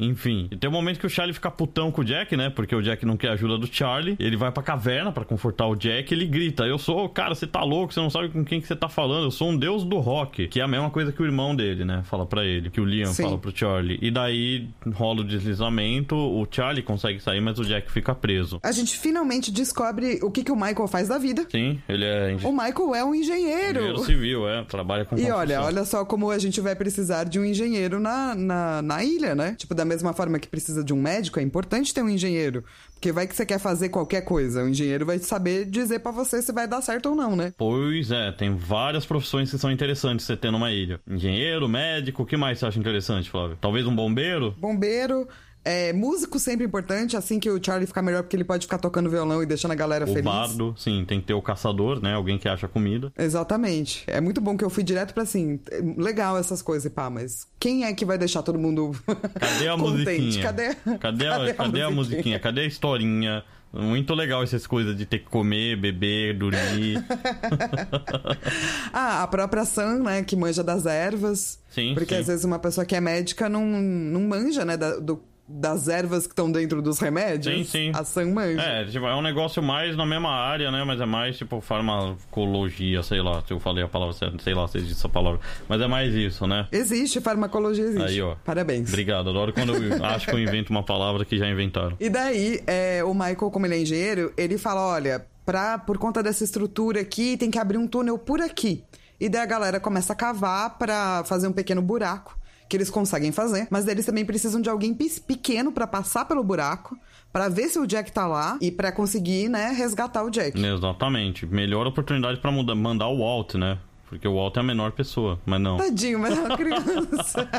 Enfim, e tem um momento que o Charlie fica putão com o Jack, né? Porque o Jack não quer ajuda do Charlie. Ele vai pra caverna pra confortar o Jack. Ele grita: Eu sou, cara, você tá louco, você não sabe com quem que você tá falando. Eu sou um deus do rock. Que é a mesma coisa que o irmão dele, né? Fala pra ele. Que o Liam Sim. fala pro Charlie. E daí rola o deslizamento. O Charlie consegue sair, mas o Jack fica preso. A gente finalmente descobre o que, que o Michael faz da vida. Sim, ele é O Michael é um engenheiro. engenheiro civil, é. Trabalha com E construção. olha, olha só como a gente vai precisar de um engenheiro na, na, na ilha, né? Tipo, da mesma forma que precisa de um médico, é importante ter um engenheiro. Porque vai que você quer fazer qualquer coisa. O engenheiro vai saber dizer pra você se vai dar certo ou não, né? Pois é, tem várias profissões que são interessantes você ter numa ilha. Engenheiro, médico, o que mais você acha interessante, Flávio? Talvez um bombeiro? Bombeiro, é, músico sempre importante, assim que o Charlie ficar melhor, porque ele pode ficar tocando violão e deixando a galera O feliz. bardo, sim, tem que ter o caçador, né? Alguém que acha comida. Exatamente. É muito bom que eu fui direto pra assim, é legal essas coisas, pá, mas quem é que vai deixar todo mundo Cadê a contente? musiquinha? Cadê, Cadê, a, cadê a musiquinha? Cadê a historinha? Muito legal essas coisas de ter que comer, beber, dormir. Ah, a própria Sam, né, que manja das ervas. Sim, Porque sim. às vezes uma pessoa que é médica não, não manja, né, da- do- das ervas que estão dentro dos remédios. Sim, sim. A Sam manja. É, tipo, é um negócio mais na mesma área, né? Mas é mais tipo farmacologia, sei lá, se eu falei a palavra certa, sei lá se existe essa palavra. Mas é mais isso, né? Existe, farmacologia existe. Aí, ó. Parabéns. Obrigado, adoro quando eu acho que eu invento uma palavra que já inventaram. E daí, é, o Michael, como ele é engenheiro, ele fala: olha, pra, por conta dessa estrutura aqui, tem que abrir um túnel por aqui. E daí a galera começa a cavar pra fazer um pequeno buraco, que eles conseguem fazer. Mas eles também precisam de alguém pequeno pra passar pelo buraco, pra ver se o Jack tá lá e pra conseguir, né, resgatar o Jack. Exatamente. Melhor oportunidade pra mudar- mandar o Walt, né? Porque o Walt é a menor pessoa, mas não. Tadinho, mas é uma criança.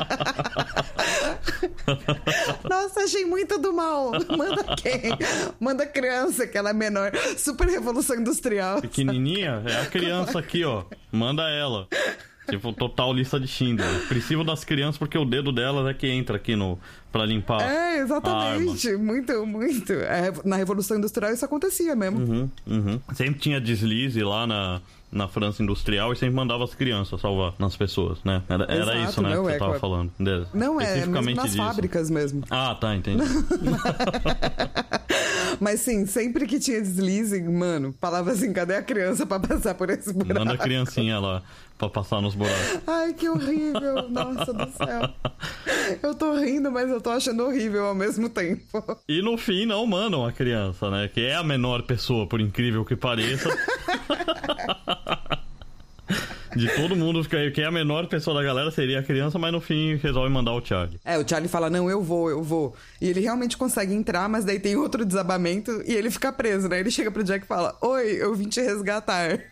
Nossa, achei muito do mal. Manda quem? Manda criança, que ela é menor. Super revolução industrial. Pequenininha é a criança aqui, ó. Manda ela. Tipo, total lista de Schindler. Preciso das crianças porque o dedo delas é que entra aqui no pra limpar. É, exatamente. Muito, muito. É, na Revolução Industrial isso acontecia mesmo. Uhum, uhum. Sempre tinha deslize lá na, na França Industrial e sempre mandava as crianças salvar nas pessoas, né? Era, era Exato, isso, né, não, que você é, tava claro. falando. De- Não, é mesmo nas disso. fábricas mesmo. Ah, tá, entendi. Mas sim, sempre que tinha deslize, mano, falava assim, cadê a criança pra passar por esse buraco? Manda a criancinha lá pra passar nos buracos. Ai, que horrível. Nossa do céu. Eu tô rindo, mas eu tô achando horrível ao mesmo tempo. E no fim não mandam a criança, né? Que é a menor pessoa, por incrível que pareça. De todo mundo, que que é a menor pessoa da galera seria a criança, mas no fim resolve mandar o Charlie. É, o Charlie fala, não, eu vou, eu vou. E ele realmente consegue entrar, mas daí tem outro desabamento e ele fica preso, né? Ele chega pro Jack e fala, oi, eu vim te resgatar.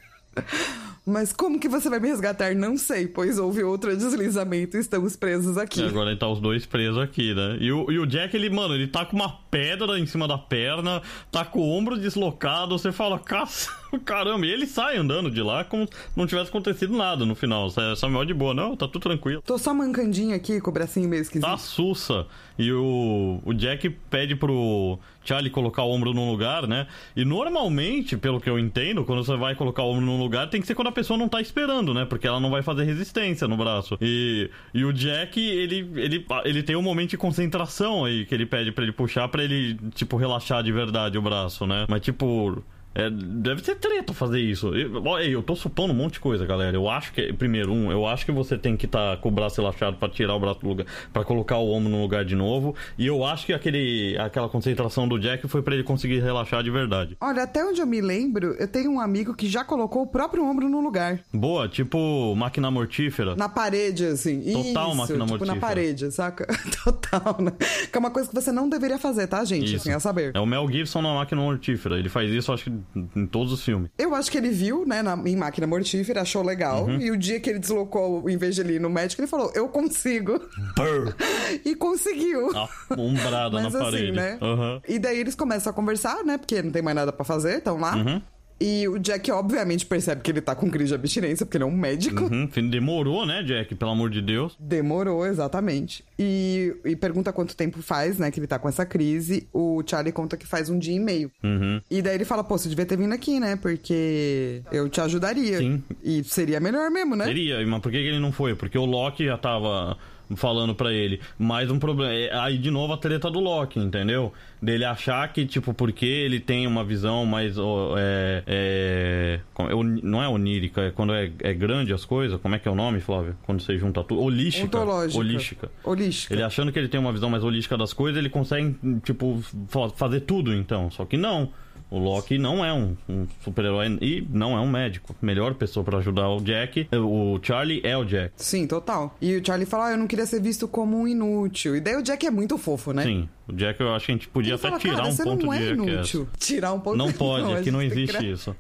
Mas como que você vai me resgatar? Não sei, pois houve outro deslizamento e estamos presos aqui. E agora tá os dois presos aqui, né? E o, e o Jack, ele, mano, ele tá com uma pedra em cima da perna, tá com o ombro deslocado, você fala, caça, caramba, e ele sai andando de lá como se não tivesse acontecido nada no final. Samuel de boa, não, tá tudo tranquilo. Tô só mancandinho aqui com o bracinho meio esquisito. Tá sussa. E o, o Jack pede pro Charlie colocar o ombro num lugar, né? E normalmente, pelo que eu entendo, quando você vai colocar o ombro num lugar, tem que ser quando a pessoa não tá esperando, né? Porque ela não vai fazer resistência no braço. E, e o Jack, ele, ele, ele tem um momento de concentração aí que ele pede para ele puxar para ele, tipo, relaxar de verdade o braço, né? Mas, tipo é, deve ser treta fazer isso. Eu, eu tô supondo um monte de coisa, galera. Eu acho que, primeiro, um, eu acho que você tem que estar tá com o braço relaxado para tirar o braço do lugar, para colocar o ombro no lugar de novo. E eu acho que aquele, aquela concentração do Jack foi para ele conseguir relaxar de verdade. Olha, até onde eu me lembro, eu tenho um amigo que já colocou o próprio ombro no lugar. Boa, tipo máquina mortífera. Na parede, assim. Total isso, máquina tipo, mortífera. na parede, saca? Total, né? Que é uma coisa que você não deveria fazer, tá, gente? Isso. Assim, a saber. É o Mel Gibson na máquina mortífera. Ele faz isso, acho que em todos os filmes. Eu acho que ele viu, né, na, em Máquina Mortífera, achou legal. Uhum. E o dia que ele deslocou, em vez de ele ir no médico, ele falou, eu consigo. Brr. e conseguiu. A umbrada Mas na assim, parede. né? Aham. E daí eles começam a conversar, né? Porque não tem mais nada pra fazer, estão lá. Uhum. E o Jack, obviamente, percebe que ele tá com crise de abstinência, porque ele é um médico. Uhum. Demorou, né, Jack? Pelo amor de Deus. Demorou, exatamente. E, e pergunta quanto tempo faz, né, que ele tá com essa crise. O Charlie conta que faz um dia e meio. Uhum. E daí ele fala, pô, você devia ter vindo aqui, né? Porque eu te ajudaria. Sim. E seria melhor mesmo, né? Seria, mas por que que ele não foi? Porque o Loki já tava falando pra ele. Mais um problema. é, Aí de novo a treta do Loki, entendeu? Dele achar que, tipo, porque ele tem uma visão mais. É, é, é não é onírica, é quando é, é grande as coisas. Como é que é o nome, Flávio? Quando você junta tudo. Holística. Ontológica. Holística. Holística. Ele achando que ele tem uma visão mais holística das coisas, ele consegue, tipo, fa- fazer tudo, então. Só que não. O Loki não é um, um super-herói e não é um médico. Melhor pessoa pra ajudar o Jack, o Charlie é o Jack. Sim, total. E o Charlie fala, ah, eu não queria ser visto como um inútil. E daí o Jack é muito fofo, né? Sim, o Jack eu acho que a gente podia até fala, tirar cara, um você ponto não de é Jackass. inútil. Tirar um ponto Não pode, a aqui não existe criar- isso.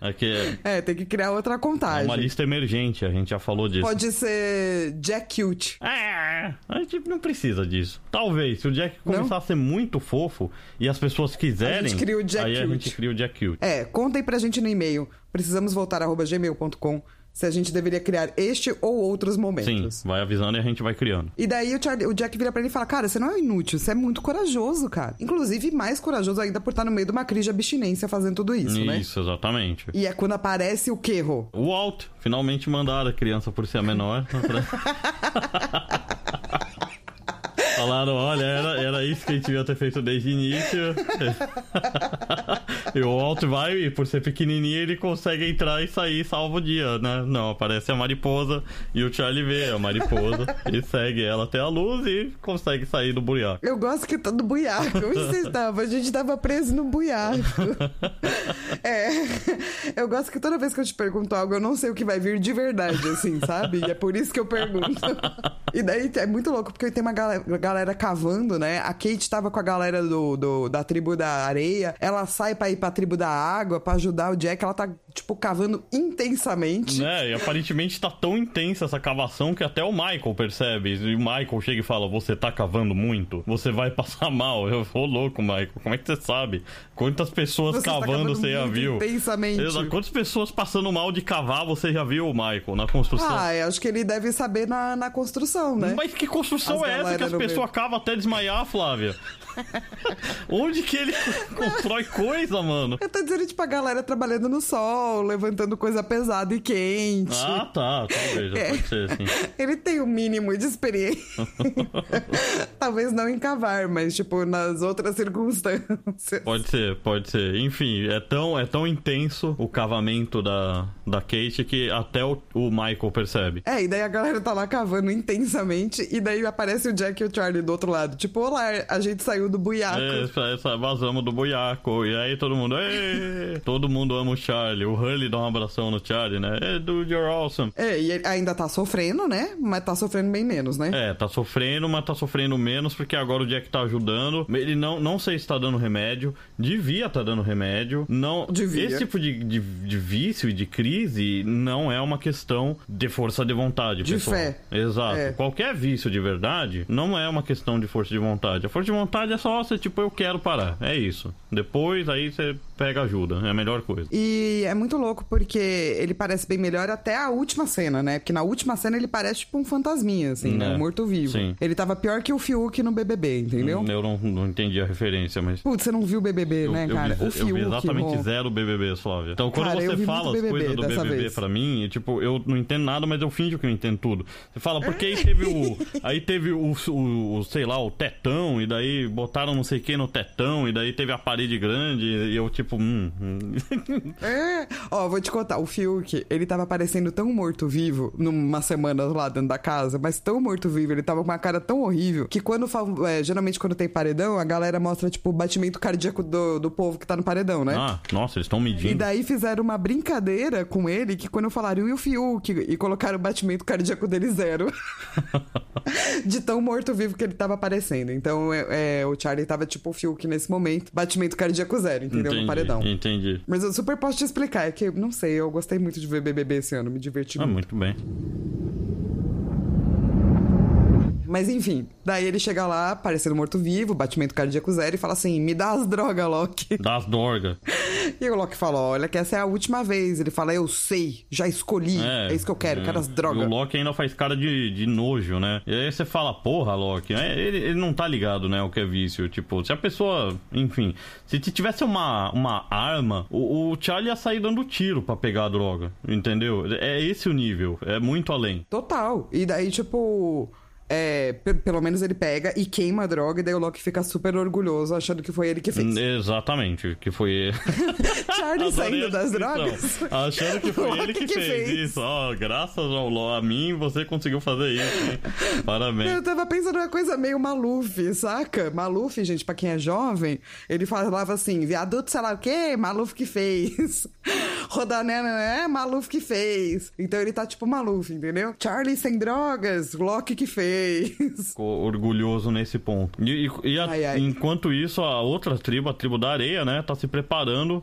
Aqui é É, tem que criar outra contagem. uma lista emergente, a gente já falou disso. Pode ser Jack Cute. É, a gente não precisa disso. Talvez, se o Jack Não? começar a ser muito fofo e as pessoas quiserem, A gente cria o Jack aí a Cute. gente cria o Jack Cute. É, contem pra gente no e-mail. Precisamos voltar gmail.com se a gente deveria criar este ou outros Sim, momentos. vai avisando e a gente vai criando. E daí o, Charlie- o Jack vira pra ele e fala: Cara, você não é inútil, você é muito corajoso, cara. Inclusive, mais corajoso ainda por estar no meio de uma crise de abstinência fazendo tudo isso, né? Isso, exatamente. E é quando aparece o quê, Rô? O Walt, finalmente mandaram a criança por ser a menor. Falaram, olha, era, era isso que a gente devia ter feito desde o início. e o Walt vai, e por ser pequenininho, ele consegue entrar e sair salvo o dia, né? Não, aparece a mariposa e o Charlie vê a mariposa e segue ela até a luz e consegue sair do buraco. Eu gosto que tá no buiaco. Onde você estava? A gente tava preso no buiaco. É. Eu gosto que toda vez que eu te pergunto algo, eu não sei o que vai vir de verdade, assim, sabe? E é por isso que eu pergunto. E daí é muito louco, porque tem uma galera, galera cavando, né? A Kate tava com a galera do, do- da tribo da areia. Ela sai pra ir pra tribo da água pra ajudar o Jack. Ela tá, tipo, cavando intensamente. Né? E aparentemente tá tão intensa essa cavação que até o Michael percebe. E o Michael chega e fala: Você tá cavando muito? Você vai passar mal. Eu vou louco, Michael. Como é que você sabe? Quantas pessoas Você está cavando cavando você já viu? intensamente. Exato. Quantas pessoas passando mal de cavar você já viu, Michael, na construção? Ah, eu acho que ele deve saber na, na construção, né? Mas que construção As é essa que as pessoas cavam até desmaiar, Flávia? Onde que ele constrói coisa, mano? Eu tô dizendo, tipo, a galera trabalhando no sol, levantando coisa pesada e quente. Ah, tá. Talvez, É. pode ser assim. Ele tem o mínimo de experiência. Talvez não em cavar, mas, tipo, nas outras circunstâncias. Pode ser, pode ser. Enfim, é tão, é tão intenso o cavamento da, da Kate que até o, o Michael percebe. É, e daí a galera tá lá cavando intensamente, e daí aparece o Jack e o Charlie do outro lado. Tipo, olá, a gente saiu do buiaco. É, vazamos do buiaco. E aí todo mundo. "Ê!" Todo mundo ama o Charlie. O Hurley dá um abração no Charlie, né? É, dude, you're awesome. É, e ele ainda tá sofrendo, né? Mas tá sofrendo bem menos, né? É, tá sofrendo, mas tá sofrendo menos porque agora o Jack tá ajudando. Ele não, não sei se tá dando remédio. Devia tá dando remédio. Não, Devia. Esse tipo de, de, de vício e de crise não é uma questão de força de vontade, De pessoal. fé. Exato. É. Qualquer vício de verdade não é uma questão de força de vontade. A força de vontade é só você, tipo, eu quero parar. É isso. Depois aí você pega ajuda. É a melhor coisa. E é muito louco porque ele parece bem melhor até a última cena, né? Porque na última cena ele parece tipo um fantasminha, assim, né? É, Um morto-vivo. sim. Ele tava pior que o Fiuk no BBB, entendeu? Eu não, não entendi a referência, mas. Putz, você não viu o BBB, Eu, né, eu cara? vi, o Fiuk, eu vi exatamente zero BBB, Flávia. Então, quando Cara, eu você fala as coisas do BBB vez. pra mim, e, tipo, eu não entendo nada, mas eu finjo que eu entendo tudo. Você fala, porque aí teve o. Aí teve o, o, o, sei lá, o tetão, e daí botaram não sei o que no tetão, e daí teve a parede grande, e eu, tipo, hum. hum. É, ó, vou te contar, o Fiuk, ele tava parecendo tão morto-vivo numa semana lá dentro da casa, mas tão morto-vivo, ele tava com uma cara tão horrível, que quando, é, geralmente quando tem paredão, a galera mostra, tipo, o batimento cardíaco do, do povo que tá no paredão, né? ah, nossa, eles estão E medindo. daí fizeram uma brincadeira com ele que quando falaram e o Fiuk e colocaram o batimento cardíaco dele zero. De tão morto-vivo que ele tava aparecendo. Então é, é, o Charlie tava tipo o Fiuk nesse momento. Batimento cardíaco zero, entendeu? entendi, No paredão. entendi. Mas eu super posso te explicar. É que, não sei, eu gostei muito de ver BBB esse ano, me diverti Ah, muito. muito bem. Mas enfim, daí ele chega lá, parecendo morto-vivo, batimento cardíaco zero, e fala assim: me dá as drogas, Loki. Das dorgas. E o Loki fala: olha, que essa é a última vez. Ele fala: eu sei, já escolhi. É, isso que eu quero, é. quero as E drogas. o Loki ainda faz cara de, de nojo, né? E aí você fala, porra, Loki, é, ele, ele não tá ligado, né, o que é vício. Tipo, se a pessoa, enfim, se tivesse uma, uma arma, o, o Charlie ia sair dando tiro pra pegar a droga, entendeu? É esse o nível, é muito além. Total. E daí, tipo. É, pe- pelo menos ele pega e queima a droga, e daí o Loki fica super orgulhoso, achando que foi ele que fez. Exatamente, que foi Charlie Adorei saindo das descrição. drogas. Achando que foi Loki ele que, que fez, isso. Ó, graças ao Lo- a mim, você conseguiu fazer isso. hein? Parabéns. Eu tava pensando uma coisa meio Maluf, saca? Maluf, gente, pra quem é jovem, ele falava assim, viaduto sei lá o quê, Maluf que fez. Rodanena, é, Maluf que fez. Então ele tá tipo Maluf, entendeu? Charlie sem drogas, Loki que fez. Ficou orgulhoso nesse ponto. E, e- e a- Ai, ai. enquanto isso, a outra tribo, a tribo da areia, né, tá se preparando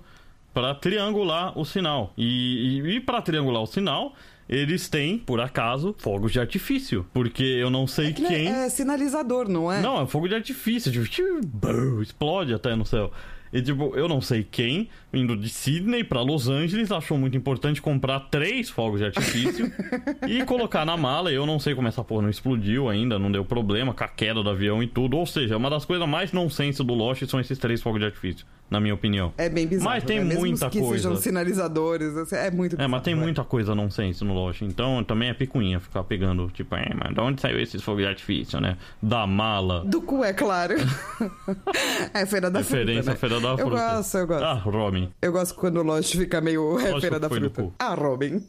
para triangular o sinal. E, e, e para triangular o sinal, eles têm, por acaso, fogos de artifício. Porque eu não sei Que, né, quem. É sinalizador, não é? Não, é fogo de artifício. Tipo, explode até no céu. E tipo, eu não sei quem, indo de Sydney pra Los Angeles, achou muito importante comprar três fogos de artifício e colocar na mala. Eu não sei como essa porra não explodiu ainda, não deu problema com a queda do avião e tudo. Ou seja, uma das coisas mais nonsense do Lost são esses três fogos de artifício, na minha opinião. É bem bizarro. Mas tem né? Muita que coisa. sejam sinalizadores, assim, é muito É, bizarro. mas tem vai. muita coisa nonsense no Lost. Então também é picuinha ficar pegando, tipo, é, mas de onde saiu esses fogos de artifício, né? Da mala. Do cu, é claro. é Feira da Referência Fruta, né? à Feira da Eu Fruta. gosto, eu gosto. Ah, Robin. Eu gosto quando o Lost fica meio é, Feira da Fruta. Ah, Robin.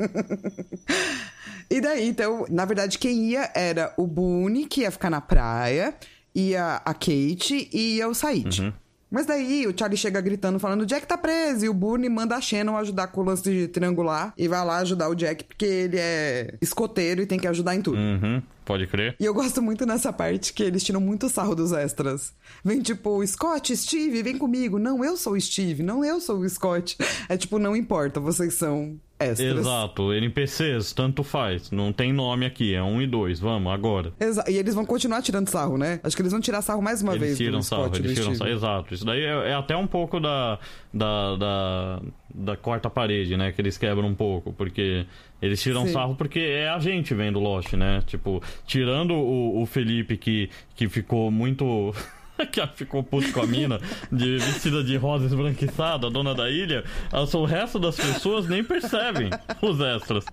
e daí, então, na verdade, quem ia era o Boone, que ia ficar na praia, ia a Kate e ia o Said. Uhum. Mas daí o Charlie chega gritando, falando: o Jack tá preso. E o Boone manda a Shannon ajudar com o lance de triangular. E vai lá ajudar o Jack, porque ele é escoteiro e tem que ajudar em tudo. Uhum, pode crer. E eu gosto muito nessa parte que eles tiram muito sarro dos extras. Vem tipo, Scott, Steve, vem comigo. Não, eu sou o Steve, não eu sou o Scott. É tipo, não importa, vocês são extras. Exato, NPCs, tanto faz. Não tem nome aqui, é um e dois. Vamos, agora. Exa- e eles vão continuar tirando sarro, né? Acho que eles vão tirar sarro mais uma eles vez tiram sarro, eles tiram sarro. Exato. Isso daí é, é até um pouco da, da, da, da quarta parede, né? Que eles quebram um pouco. Porque eles tiram Sim. sarro porque é a gente vendo Lost, né? Tipo, tirando o, o Felipe que, que ficou muito. que ficou puto com a mina, de vestida de rosa esbranquiçada, dona da ilha, as- o resto das pessoas nem percebem os extras.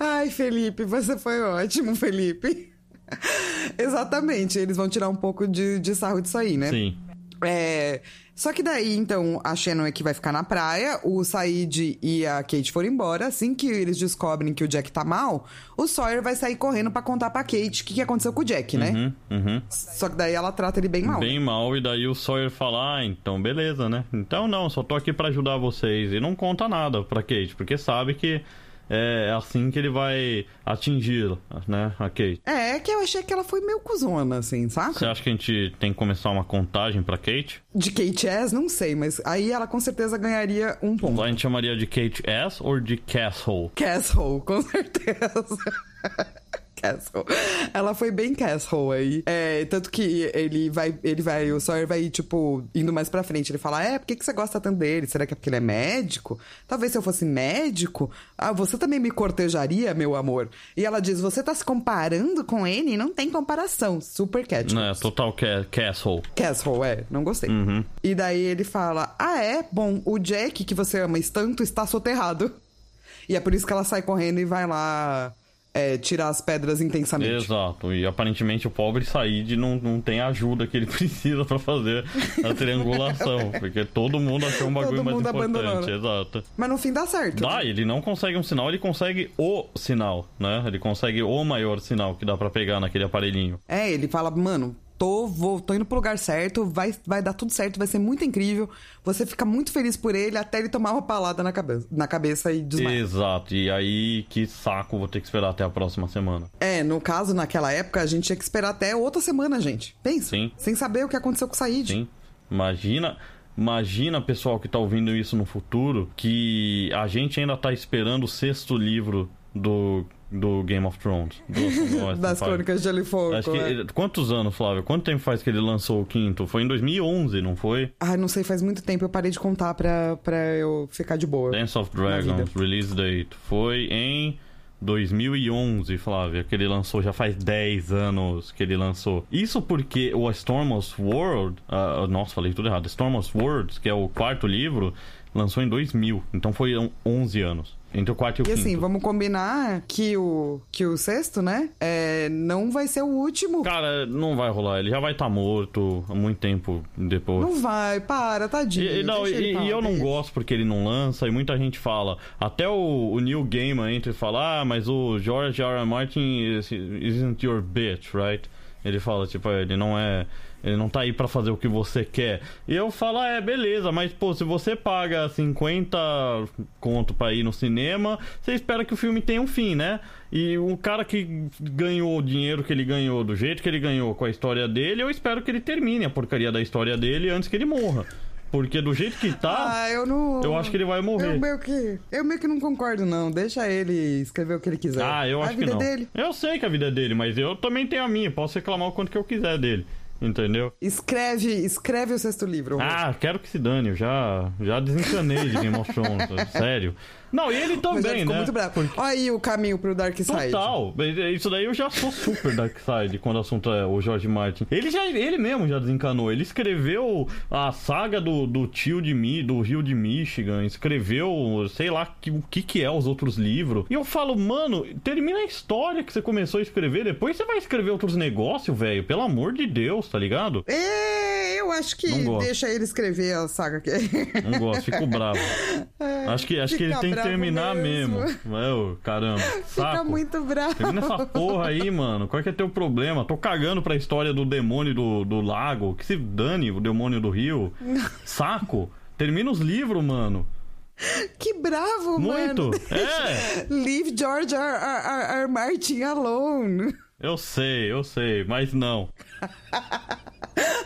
Ai, Felipe, você foi ótimo, Felipe. Exatamente, eles vão tirar um pouco de, de sarro disso aí, né? Sim. É, Só que daí, então, a Shannon é que vai ficar na praia, o Said e a Kate foram embora. Assim que eles descobrem que o Jack tá mal, o Sawyer vai sair correndo pra contar pra Kate o que, que aconteceu com o Jack, né? Uhum, uhum. Só que daí ela trata ele bem mal. Bem mal, e daí o Sawyer fala, ah, então beleza, né? Então não, só tô aqui pra ajudar vocês. E não conta nada pra Kate, porque sabe que é assim que ele vai atingir, né, a Kate. É, que eu achei que ela foi meio cuzona, assim, Você saca? acha que a gente tem que começar uma contagem pra Kate? De Kate S, não sei, mas aí ela com certeza ganharia um ponto. A gente chamaria de Kate S ou de Castle? Castle, com certeza. Castle. Ela foi bem Castle aí. É, tanto que ele vai, ele vai, o Sawyer vai, tipo, indo mais pra frente. Ele fala: É, por que, que você gosta tanto dele? Será que é porque ele é médico? Talvez se eu fosse médico, ah, você também me cortejaria, meu amor. E ela diz: Você tá se comparando com ele? Não tem comparação. Super cat. É, total ca Castle. Castle, é, não gostei. E daí ele fala: Ah, é? Bom, o Jack, que você ama tanto, está soterrado. E é por isso que ela sai correndo e vai lá é, tirar as pedras intensamente. Exato, e aparentemente o pobre Said não, não tem a ajuda que ele precisa pra fazer a triangulação, porque todo mundo achou um bagulho Todo mais mundo importante, abandonou, né? exato. Mas no fim dá certo. Dá, ele não consegue um sinal, ele consegue o sinal, né? Ele consegue o maior sinal que dá pra pegar naquele aparelhinho. É, ele fala, mano, tô, vou, tô indo pro lugar certo, vai, vai dar tudo certo, vai ser muito incrível. Você fica muito feliz por ele até ele tomar uma palada na cabeça, na cabeça e desmaiar. Exato, e aí que saco, vou ter que esperar até a próxima semana. É, no caso, naquela época, a gente tinha que esperar até outra semana, gente. Pensa. Sim. Sem saber o que aconteceu com o Said. Sim. Imagina, imagina pessoal que tá ouvindo isso no futuro, que a gente ainda tá esperando o sexto livro do, do Game of Thrones. do- Das Crônicas de Gelo e Fogo. Acho que, é. quantos anos, Flávio? Quanto tempo faz que ele lançou o quinto? Foi em 2011, não foi? Ai, não sei, faz muito tempo. Eu parei de contar pra, pra eu ficar de boa. Dance of Dragons, release date. Foi em 2011, Flávia, que ele lançou, já faz 10 anos que ele lançou. Isso porque o A Storm's World, ah, nossa, falei tudo errado, Storm's World, que é o quarto livro, lançou em 2000, então foi um- 11 anos. Entre o quarto e o E quinto. assim, vamos combinar que o, que o sexto, né? É, não vai ser o último. Cara, não vai rolar, ele já vai estar morto há muito tempo depois. Não vai, para, tadinho. E, e não, e, e eu não gosto porque ele não lança, e muita gente fala. Até o, o Neil Gaiman entra e fala: Ah, mas o George R. R. Martin is- isn't your bitch, right? Ele fala, tipo, ele não é. Ele não tá aí pra fazer o que você quer. E eu falo, ah, é, beleza, mas, pô, se você paga 50 conto pra ir no cinema, você espera que o filme tenha um fim, né? E o cara que ganhou o dinheiro que ele ganhou, do jeito que ele ganhou com a história dele, eu espero que ele termine a porcaria da história dele antes que ele morra. Porque do jeito que tá, Ah, eu não. eu acho que ele vai morrer. Eu meio que, eu meio que não concordo, não. Deixa ele escrever o que ele quiser. Ah, eu a acho que vida não. é dele. Eu sei que a vida é dele, mas eu também tenho a minha. Posso reclamar o quanto que eu quiser dele. Entendeu? Escreve, escreve o sexto livro. Ah, quero que se dane. Eu já, já desencanei de Game of Thrones. sério. Não, e ele Mas ele também, ficou né? muito bravo. Porque- Olha aí o caminho pro Dark Side. Total. Isso daí eu já sou super Dark Side quando o assunto é o George Martin. Ele já ele mesmo já desencanou. Ele escreveu a saga do, do tio de Mi, do Rio de Michigan, escreveu, sei lá, que, o que que é os outros livros. E eu falo, mano, termina a história que você começou a escrever, depois você vai escrever outros negócios, velho. Pelo amor de Deus, tá ligado? É, eu acho que deixa ele escrever a saga que Não gosto, fico bravo. Acho que, acho que ele tem bravo terminar mesmo. mesmo. Meu, caramba. Fica Saco. muito bravo. Termina essa porra aí, mano. Qual que é teu problema? Tô cagando pra história do demônio do, do lago. Que se dane o demônio do rio. Saco. Termina os livros, mano. Que bravo, Muito. mano. É. Leave George. R. R. R. Martin alone. Eu sei, eu sei, mas não.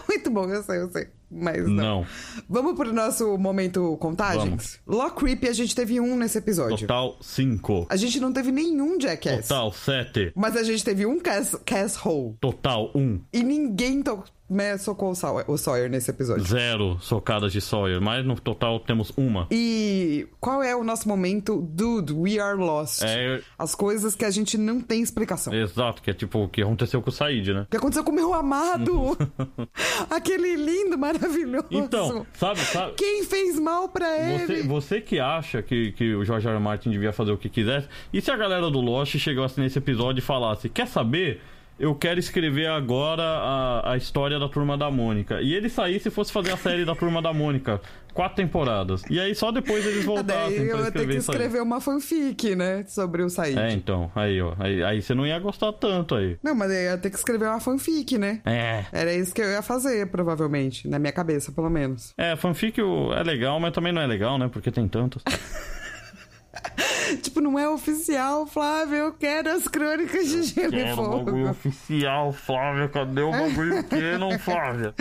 Muito bom, eu sei, eu sei. Mas não. Não. Vamos pro nosso momento contagens? Law Creep, a gente teve um nesse episódio. Total 5. A gente não teve nenhum Jackass. Total 7. Mas a gente teve um Cass, Cass Hole. Total 1. E ninguém to né, socou o Sawyer, o Sawyer nesse episódio. Zero socadas de Sawyer. Mas no total temos uma. E qual é o nosso momento? Dude, we are lost. É. As coisas que a gente não tem explicação. Exato, que é tipo o que aconteceu com o Said, né? O que aconteceu com o meu amado? Aquele lindo, maravilhoso. Então, sabe, sabe. Quem fez mal pra Você, ele? você que acha que, que o George R. R. Martin devia fazer o que quisesse, e se a galera do Lost chegasse nesse episódio e falasse: Quer saber? Eu quero escrever agora a, a história da Turma da Mônica. E ele saísse e fosse fazer a série da Turma da Mônica. Quatro temporadas. E aí só depois eles voltassem Daí eu pra ia ter que escrever uma fanfic, né? Sobre o Said. É, então. Aí, ó. Aí, aí você não ia gostar tanto aí. Não, mas eu ia ter que escrever uma fanfic, né? É. Era isso que eu ia fazer, provavelmente. Na minha cabeça, pelo menos. É, fanfic é legal, mas também não é legal, né? Porque tem tantos. tipo, não é oficial, Flávio. Eu quero as crônicas de Gelo e Quero o bagulho Fogo. oficial, Flávia. Cadê o bagulho que não, Flávia?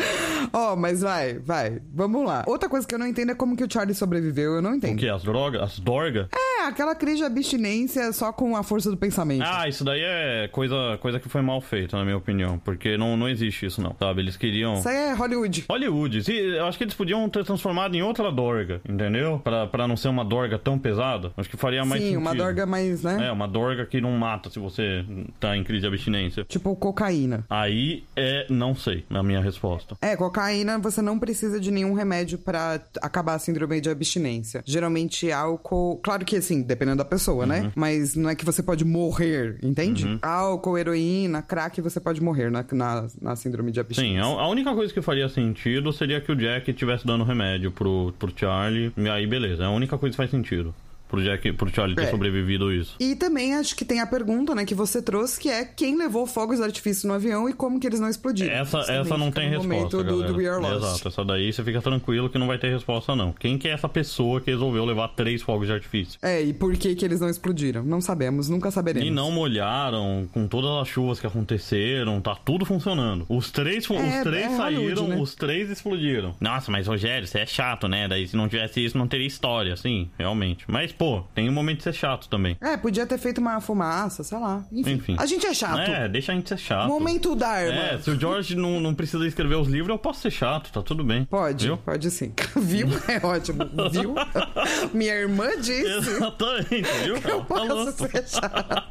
Ó, mas vai, vai. Vamos lá. Outra coisa que eu não entendo é como que o Charlie sobreviveu. Eu não O entendo. que? As drogas? As dorgas? É, aquela crise de abstinência só com a força do pensamento. Ah, isso daí é coisa, coisa que foi mal feita, na minha opinião. Porque não, não existe isso, não. Sabe? Eles queriam. Isso aí é Hollywood. Hollywood, eu acho que eles podiam ter transformado em outra dorga, entendeu? Pra, pra não ser uma dorga tão pesada. Acho que faria mais Sim, sentido. uma dorga mais, né? É, uma dorga que não mata se você tá em crise de abstinência. Tipo cocaína. Aí é não sei, na minha resposta. É, cocaína você não precisa de nenhum remédio pra acabar a síndrome de abstinência. Geralmente álcool, claro que assim, dependendo da pessoa, Uhum. né? Mas não é que você pode morrer, entende? Álcool, heroína, crack, você pode morrer na, na, na síndrome de Sim, abstinência. a, a única coisa que faria sentido seria que o Jack estivesse dando remédio pro, pro Charlie. E aí, beleza. É a única coisa que faz sentido. Pro Jack, pro Charlie ter É. sobrevivido isso. E também acho que tem a pergunta, né, que você trouxe, que é quem levou fogos de artifício no avião e como que eles não explodiram. Essa, Isso essa não tem resposta, do, do We Are Lost. Exato, essa daí você fica tranquilo que não vai ter resposta, não. Quem que é essa pessoa que resolveu levar três fogos de artifício? É, e por que que eles não explodiram? Não sabemos, nunca saberemos. E não molharam, com todas as chuvas que aconteceram, tá tudo funcionando. Os três, É, os três é saíram, né? os três explodiram. Nossa, mas Rogério, você é chato, né? Daí se não tivesse isso, não teria história, sim, realmente. Mas, pô, tem um momento de ser chato também. É, podia ter feito uma fumaça, sei lá. Enfim, Enfim. a gente é chato. É, deixa a gente ser chato. Momento Dharma. É, se o George não, não precisa escrever os livros, eu posso ser chato, tá tudo bem. Pode, Viu? pode sim. Viu? É ótimo. Viu? Minha irmã disse. Exatamente, viu? Eu falou. posso ser chato.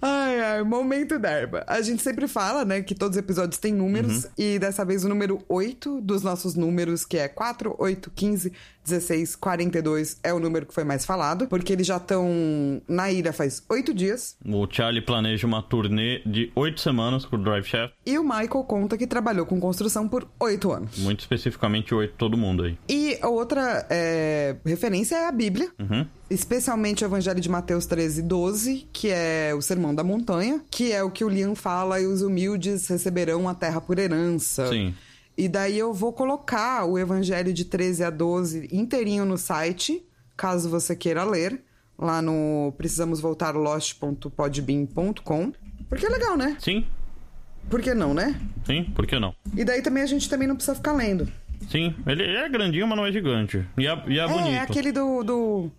ai, ai, momento Darba. A gente sempre fala, né, que todos os episódios têm números. E dessa vez o número 8 dos nossos números, que é 4, 8, 15, 16, 42, é o número que foi mais falado. Porque eles já estão na ilha faz 8 dias. O Charlie planeja uma turnê de oito semanas com o Drive Shaft. E o Michael conta que trabalhou com construção por 8 anos. Muito especificamente oito, todo mundo aí. E a outra é, referência é a Bíblia. Uhum. Especialmente o Evangelho de Mateus 13, 12, que é o Sermão da Montanha, que é o que o Liam fala, e os humildes receberão a terra por herança. Sim. E daí eu vou colocar o Evangelho de 13 a 12 inteirinho no site, caso você queira ler, lá no precisamos voltar lost.podbean.com. Porque é legal, né? Sim, Por que não, né? sim, por que não? E daí também a gente também não precisa ficar lendo. Sim, ele é grandinho, mas não é gigante. E é, e é, É, bonito. é aquele do, do.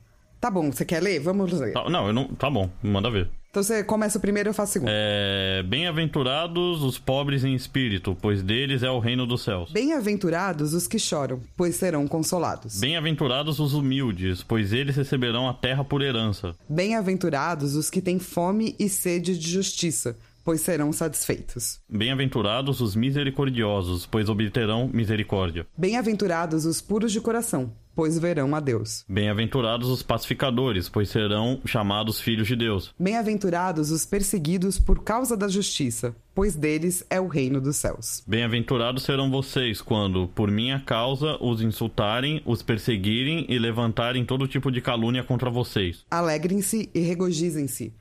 Tá bom, você quer ler? Vamos ler. Tá- não, eu não. Tá bom, manda ver. Então você começa o primeiro e eu faço o segundo. É. Bem-aventurados os pobres em espírito, pois deles é o reino dos céus. Bem-aventurados os que choram, pois serão consolados. Bem-aventurados os humildes, pois eles receberão a terra por herança. Bem-aventurados os que têm fome e sede de justiça, pois serão satisfeitos. Bem-aventurados os misericordiosos, pois obterão misericórdia. Bem-aventurados os puros de coração, pois verão a Deus. Bem-aventurados os pacificadores, pois serão chamados filhos de Deus. Bem-aventurados os perseguidos por causa da justiça, pois deles é o reino dos céus. Bem-aventurados serão vocês quando, por minha causa, os insultarem, os perseguirem e levantarem todo tipo de calúnia contra vocês. Alegrem-se e regozijem-se,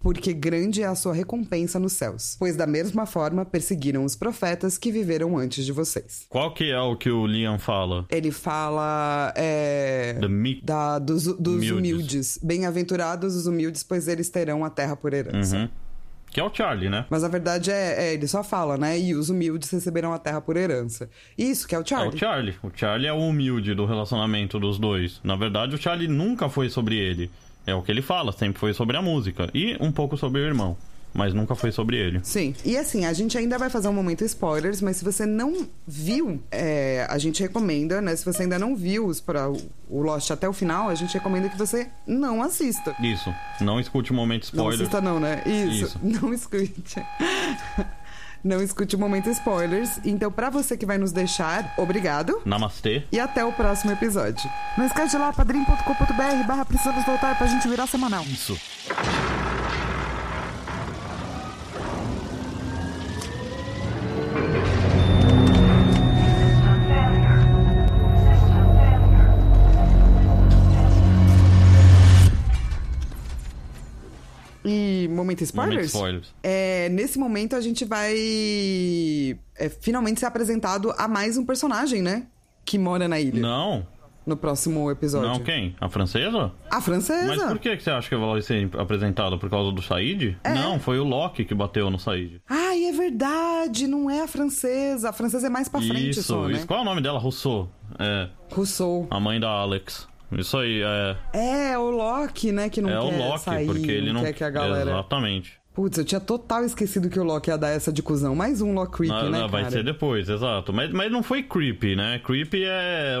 porque grande é a sua recompensa nos céus, pois da mesma forma perseguiram os profetas que viveram antes de vocês. Qual que é o que o Liam fala? Ele fala é, da, dos, dos Humildes. humildes. Bem-aventurados os humildes, pois eles terão a terra por herança. Uhum. Que é o Charlie, né? Mas a verdade é, é, ele só fala, né? E os humildes receberão a terra por herança. Isso, que é o É Charlie. o Charlie. O Charlie é o humilde do relacionamento dos dois. Na verdade, o Charlie nunca foi sobre ele. É o que ele fala, sempre foi sobre a música. E um pouco sobre o irmão. Mas nunca foi sobre ele. Sim. E assim, a gente ainda vai fazer um momento spoilers, mas se você não viu, é, a gente recomenda, né? Se você ainda não viu os pra, o Lost até o final, a gente recomenda que você não assista. Isso. Não escute o momento Não spoiler. assista não, né? Isso. Isso. Não escute. Não escute o momento spoilers. Então, pra você que vai nos deixar, obrigado. Namastê. E até o próximo episódio. Não esquece de ir lá, padrim.com.br barra precisamos voltar pra gente virar semanal. Isso. E momento spoilers? Momento spoilers. É, nesse momento a gente vai é, finalmente ser apresentado a mais um personagem, né? Que mora na ilha. Não, No próximo episódio. não quem? A francesa? A francesa. Mas por que que você acha que ela vai ser apresentada? Por causa do Said? É. Não, foi o Loki que bateu no Said. Ai, é verdade, não é a francesa. A francesa é mais pra frente Isso, só, né? isso. Qual é o nome dela? Rousseau. É, Rousseau. a mãe da Alex. Isso aí, é. É, o Loki, né, que não é quer o Loki, sair, porque ele não. quer que a galera... Exatamente. Putz, eu tinha total esquecido que o Loki ia dar essa de cuzão. Mais um Loki creepy, Não, né, não, vai cara? ser depois, exato. Mas, mas não foi creepy, né? Creepy é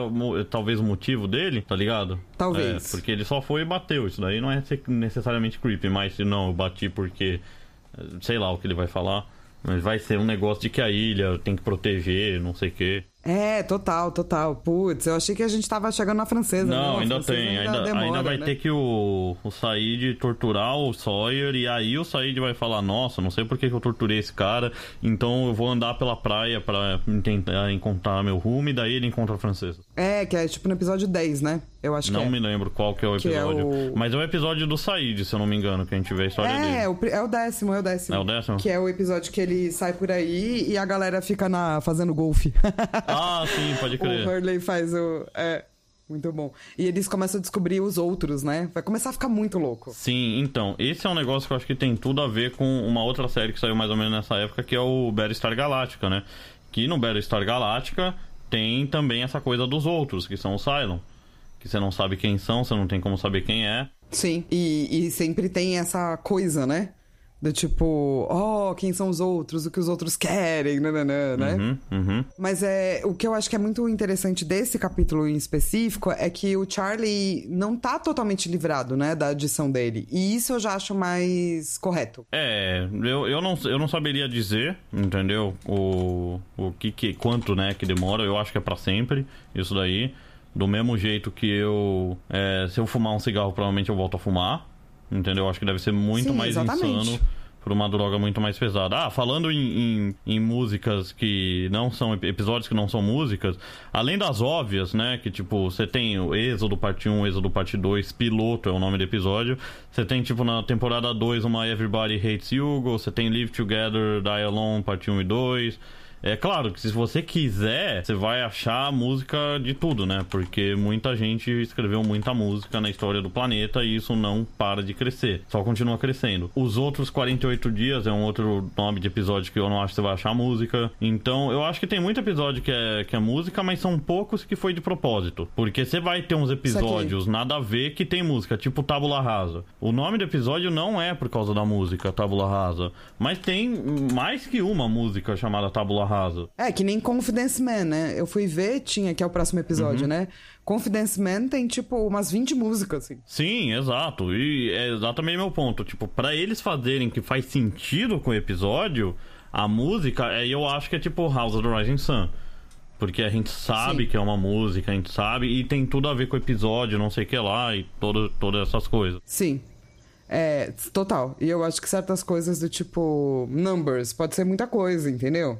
talvez o motivo dele, tá ligado? Talvez. É, porque ele só foi e bateu. Isso daí não é necessariamente creepy, mas se não, eu bati porque. Sei lá o que ele vai falar. Mas vai ser um negócio de que a ilha tem que proteger, não sei o quê. É, total, total. Putz, eu achei que a gente tava chegando na francesa. Não, a ainda tem. Ainda, demora, ainda vai né? ter que o, o Said torturar o Sawyer. E aí o Said vai falar: Nossa, não sei por que, eu torturei esse cara. Então eu vou andar pela praia pra tentar encontrar meu rumo. E daí ele encontra a francesa. É, que é tipo no episódio 10, né? Eu acho Não que é. me lembro qual que é o é episódio. o- Mas é o episódio do Said, se eu não me engano, que a gente vê a história É, dele. o, pri- é o décimo, é o décimo. É o décimo? Que é o episódio que ele sai por aí e a galera fica na, fazendo golfe. Ah, sim, pode o crer. Hurley faz o. É, muito bom. E eles começam a descobrir os outros, né? Vai começar a ficar muito louco. Sim, então, esse é um negócio que eu acho que tem tudo a ver com uma outra série que saiu mais ou menos nessa época, que é o Battlestar Galactica, né? Que no Battlestar Galactica tem também essa coisa dos outros, que são os Cylon. Que você não sabe quem são, você não tem como saber quem é. Sim. E, e sempre tem essa coisa, né? Do tipo, oh, quem são os outros, o que os outros querem, nananã, né? Uhum, uhum. Mas é, o que eu acho que é muito interessante desse capítulo em específico é que o Charlie não tá totalmente livrado, né, da adição dele. E isso eu já acho mais correto. É, eu, eu, não, eu não saberia dizer, entendeu? O, o que, que quanto, né, que demora. Eu acho que é pra sempre, isso daí. Do mesmo jeito que eu. é, se eu fumar um cigarro, provavelmente eu volto a fumar. Entendeu? Eu acho que deve ser muito Sim, mais exatamente. insano por uma droga muito mais pesada. Ah, falando em, em, em músicas que não são episódios que não são músicas, além das óbvias, né, que tipo, você tem o Êxodo parte 1, Êxodo parte 2, piloto é o nome do episódio. Você tem tipo na temporada 2 uma Everybody Hates Hugo, você tem Live Together, Die Alone parte 1 e 2. É claro que se você quiser, você vai achar música de tudo, né? Porque muita gente escreveu muita música na história do planeta e isso não para de crescer. Só continua crescendo. Os outros 48 dias é um outro nome de episódio que eu não acho que você vai achar música. Então, eu acho que tem muito episódio que é, que é música, mas são poucos que foi de propósito. Porque você vai ter uns episódios nada a ver que tem música, tipo Tábula Rasa. O nome do episódio não é por causa da música Tábula Rasa, mas tem mais que uma música chamada Tábula Rasa. É, que nem Confidence Man, né? Eu fui ver, tinha, que é o próximo episódio, Uhum. né? Confidence Man tem, tipo, umas 20 músicas, assim. Sim, exato. E é exatamente meu ponto. Tipo, pra eles fazerem que faz sentido com o episódio, a música, aí eu acho que é tipo House of the Rising Sun. Porque a gente sabe Sim. que é uma música, a gente sabe, e tem tudo a ver com o episódio, não sei o que lá, e todo, todas essas coisas. Sim. É, total. E eu acho que certas coisas do tipo numbers pode ser muita coisa, entendeu?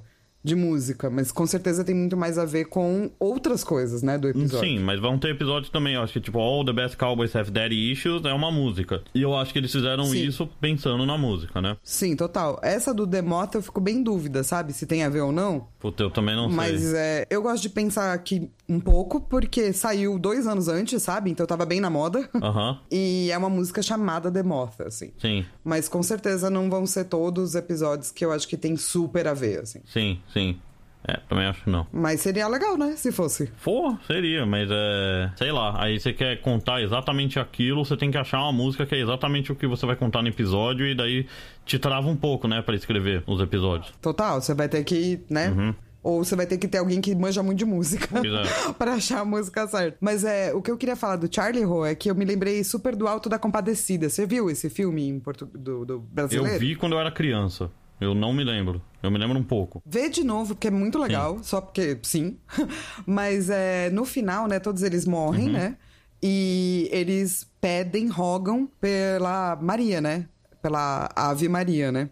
De música, mas com certeza tem muito mais a ver com outras coisas, né, do episódio. Sim, mas vão ter episódios também. Eu acho que, tipo, All the Best Cowboys Have Daddy Issues é uma música. E eu acho que eles fizeram Sim. isso pensando na música, né? Sim, total. Essa do Demota eu fico bem em dúvida, sabe? Se tem a ver ou não. Puta, eu também não Mas sei. é, eu gosto de pensar aqui um pouco, porque saiu dois anos antes, sabe? Então tava bem na moda. Aham, E é uma música chamada Demota, assim. sim, Mas com certeza não vão ser todos os episódios que eu acho que tem super a ver, assim. sim, sim. É, também acho que não. Mas seria legal, né? Se fosse. For, seria, mas é. Sei lá, aí você quer contar exatamente aquilo, você tem que achar uma música que é exatamente o que você vai contar no episódio, e daí te trava um pouco, né, pra escrever os episódios. Total, você vai ter que, né? Uhum. Ou você vai ter que ter alguém que manja muito de música pra achar a música certa. Mas é, o que eu queria falar do Charlie Ho é que eu me lembrei super do Alto da Compadecida. Você viu esse filme em portu... do, do brasileiro? Eu vi quando eu era criança. Eu não me lembro. Eu me lembro um pouco. Vê de novo, porque é muito legal, só porque sim. Mas é, no final, né, todos eles morrem, Uhum. né? E eles pedem, rogam pela Maria, né? Pela Ave Maria, né?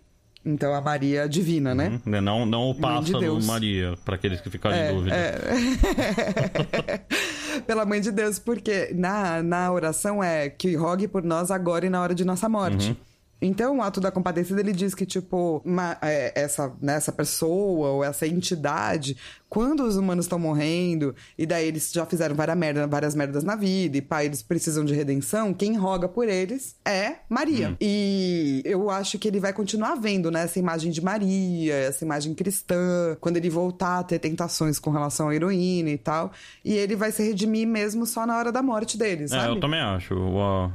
Então a Maria divina, né? Né, Não, não o de pássaro Deus. Maria, pra aqueles que ficarem É, em dúvida. é. Pela mãe de Deus, porque na, na oração é que rogue por nós agora e na hora de nossa morte. Uhum. Então, o ato da compadecida, ele diz que, tipo, uma, é, essa, né, essa pessoa ou essa entidade, quando os humanos estão morrendo, e daí eles já fizeram várias, merda, várias merdas na vida, e pá, eles precisam de redenção, quem roga por eles é Maria. E eu acho que ele vai continuar vendo, né, essa imagem de Maria, essa imagem cristã, quando ele voltar a ter tentações com relação à heroína e tal, e ele vai se redimir mesmo só na hora da morte dele, sabe? É, eu também acho.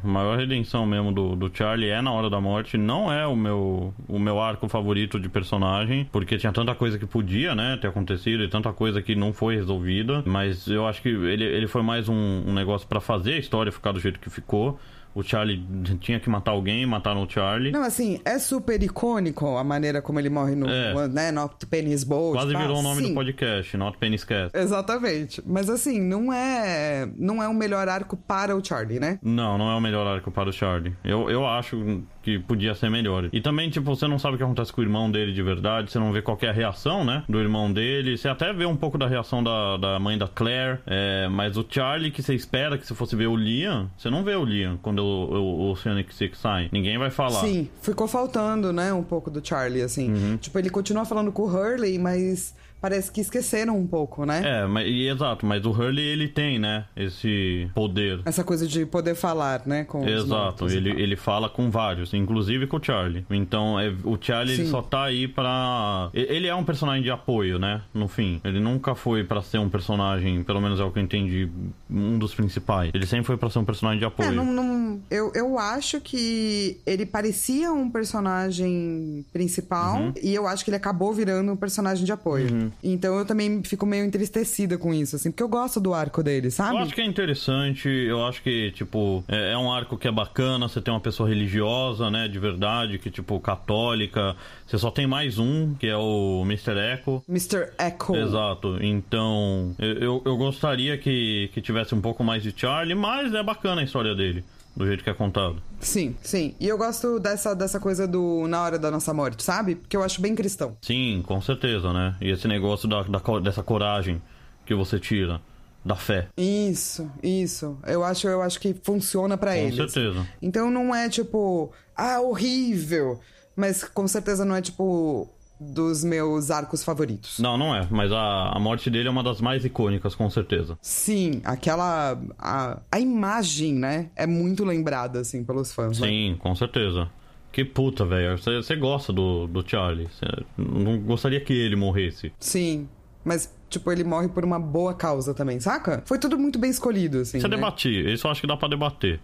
A maior redenção mesmo do, do Charlie é na hora da morte. Não é o meu, o meu arco favorito de personagem, porque tinha tanta coisa que podia, né, ter acontecido e tanta coisa que não foi resolvida. Mas eu acho que ele, ele foi mais um, um negócio para fazer a história ficar do jeito que ficou. O Charlie tinha que matar alguém, mataram o Charlie. Não, assim, é super icônico a maneira como ele morre no, É. né, Not Penny's Boat. Quase virou o nome sim. do podcast, Not Penny's Cat. Exatamente. Mas assim, não é não é o melhor arco para o Charlie, né? Não, não é o melhor arco para o Charlie. Eu, eu acho que podia ser melhor. E também, tipo, você não sabe o que acontece com o irmão dele de verdade, você não vê qual que é reação, né? Do irmão dele. Você até vê um pouco da reação da, da mãe da Claire. é, mas o Charlie, que você espera que se fosse ver o Liam, você não vê o Liam quando o, o, o Oceanic Six sai. Ninguém vai falar. Sim, ficou faltando, né, um pouco do Charlie, assim. Uhum. Tipo, ele continua falando com o Hurley, mas parece que esqueceram um pouco, né? É, mas, e, exato, mas o Hurley ele tem, né? Esse poder. Essa coisa de poder falar, né, com Exato, ele, ele fala com vários, inclusive com o Charlie. Então, é, o Charlie ele só tá aí pra. Ele é um personagem de apoio, né? No fim. Ele nunca foi pra ser um personagem, pelo menos é o que eu entendi, um dos principais. Ele sempre foi pra ser um personagem de apoio. É, não, não- eu, eu acho que ele parecia um personagem principal Uhum. e eu acho que ele acabou virando um personagem de apoio. Então eu também fico meio entristecida com isso, assim, porque eu gosto do arco dele, sabe? Eu acho que é interessante, eu acho que, tipo, é, é um arco que é bacana, você tem uma pessoa religiosa, né, de verdade, que, tipo, católica. Você só tem mais um, que é o Mr. Echo. Mr. Echo. Exato, então eu, eu, gostaria que, que tivesse um pouco mais de Charlie, mas é bacana a história dele, do jeito que é contado. Sim, sim. E eu gosto dessa, dessa coisa do na hora da nossa morte, sabe? Porque eu acho bem cristão. Sim, com certeza, né? E esse negócio da, da dessa coragem que você tira, da fé. Isso, isso. Eu acho, eu acho que funciona pra Com eles. certeza. Então não é tipo, ah, horrível. Mas com certeza não é tipo dos meus arcos favoritos. Não, não é, mas a, a morte dele é uma das mais icônicas, com certeza. Sim, aquela. A, a imagem, né? É muito lembrada, assim, pelos fãs. né? Sim, com certeza. Que puta, velho. Você gosta do, do Charlie. Você não gostaria que ele morresse. Sim. Mas, tipo, ele morre por uma boa causa também, saca? Foi tudo muito bem escolhido, assim. Isso é né? debatir. Isso eu acho que dá pra debater.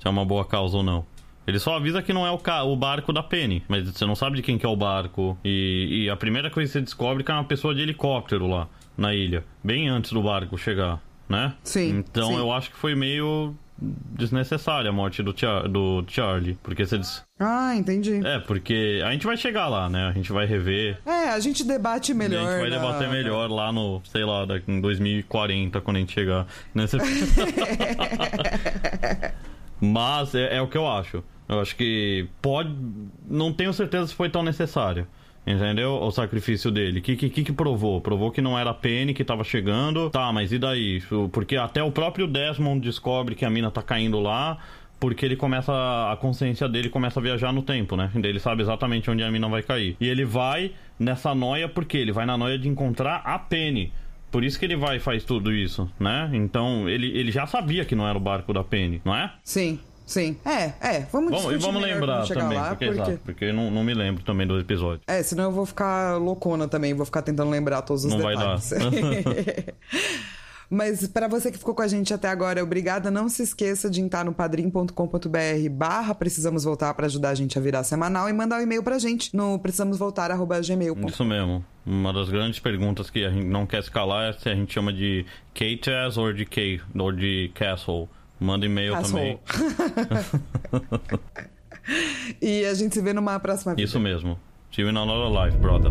Se é uma boa causa ou não. Ele só avisa que não é o, ca- o barco da Penny. Mas você não sabe de quem que é o barco. E, e a primeira coisa que você descobre é que é uma pessoa de helicóptero lá, na ilha. Bem antes do barco chegar, né? Sim, Então sim. eu acho que foi meio desnecessária a morte do, Char- do Charlie. Porque você... Des... Ah, entendi. É, porque a gente vai chegar lá, né? A gente vai rever. É, a gente debate melhor. a gente vai na- debater melhor lá no, sei lá, em 2040, quando a gente chegar nesse. Mas é, é o que eu acho. Eu acho que pode. Não tenho certeza se foi tão necessário. Entendeu? O sacrifício dele. O que, que, que provou? Provou que não era a Penny que tava chegando. Tá, mas e daí? Porque até o próprio Desmond descobre que a mina tá caindo lá. Porque ele começa. A consciência dele começa a viajar no tempo, né? Ele sabe exatamente onde a mina vai cair. E ele vai nessa noia porque ele vai na noia de encontrar a Penny. Por isso que ele vai e faz tudo isso, né? Então ele, ele já sabia que não era o barco da Penny, não é? Sim, sim. É, é. Vamos Vamos, e vamos lembrar também, lá, porque, porque... exato, porque eu não, não me lembro também do episódio. É, senão eu vou ficar loucona também, vou ficar tentando lembrar todos os Não vai detalhes. Mas pra você que ficou com a gente até agora, obrigada. Não se esqueça de entrar no padrim.com.br barra precisamos voltar pra ajudar a gente a virar semanal e mandar um e-mail pra gente no precisamosvoltar@gmail.com. Isso mesmo. Uma das grandes perguntas que a gente não quer escalar é se a gente chama de K-Taz ou de K, ou de Castle. Manda e-mail também. e a gente se vê numa próxima vida. Isso mesmo. See you in another life, brother.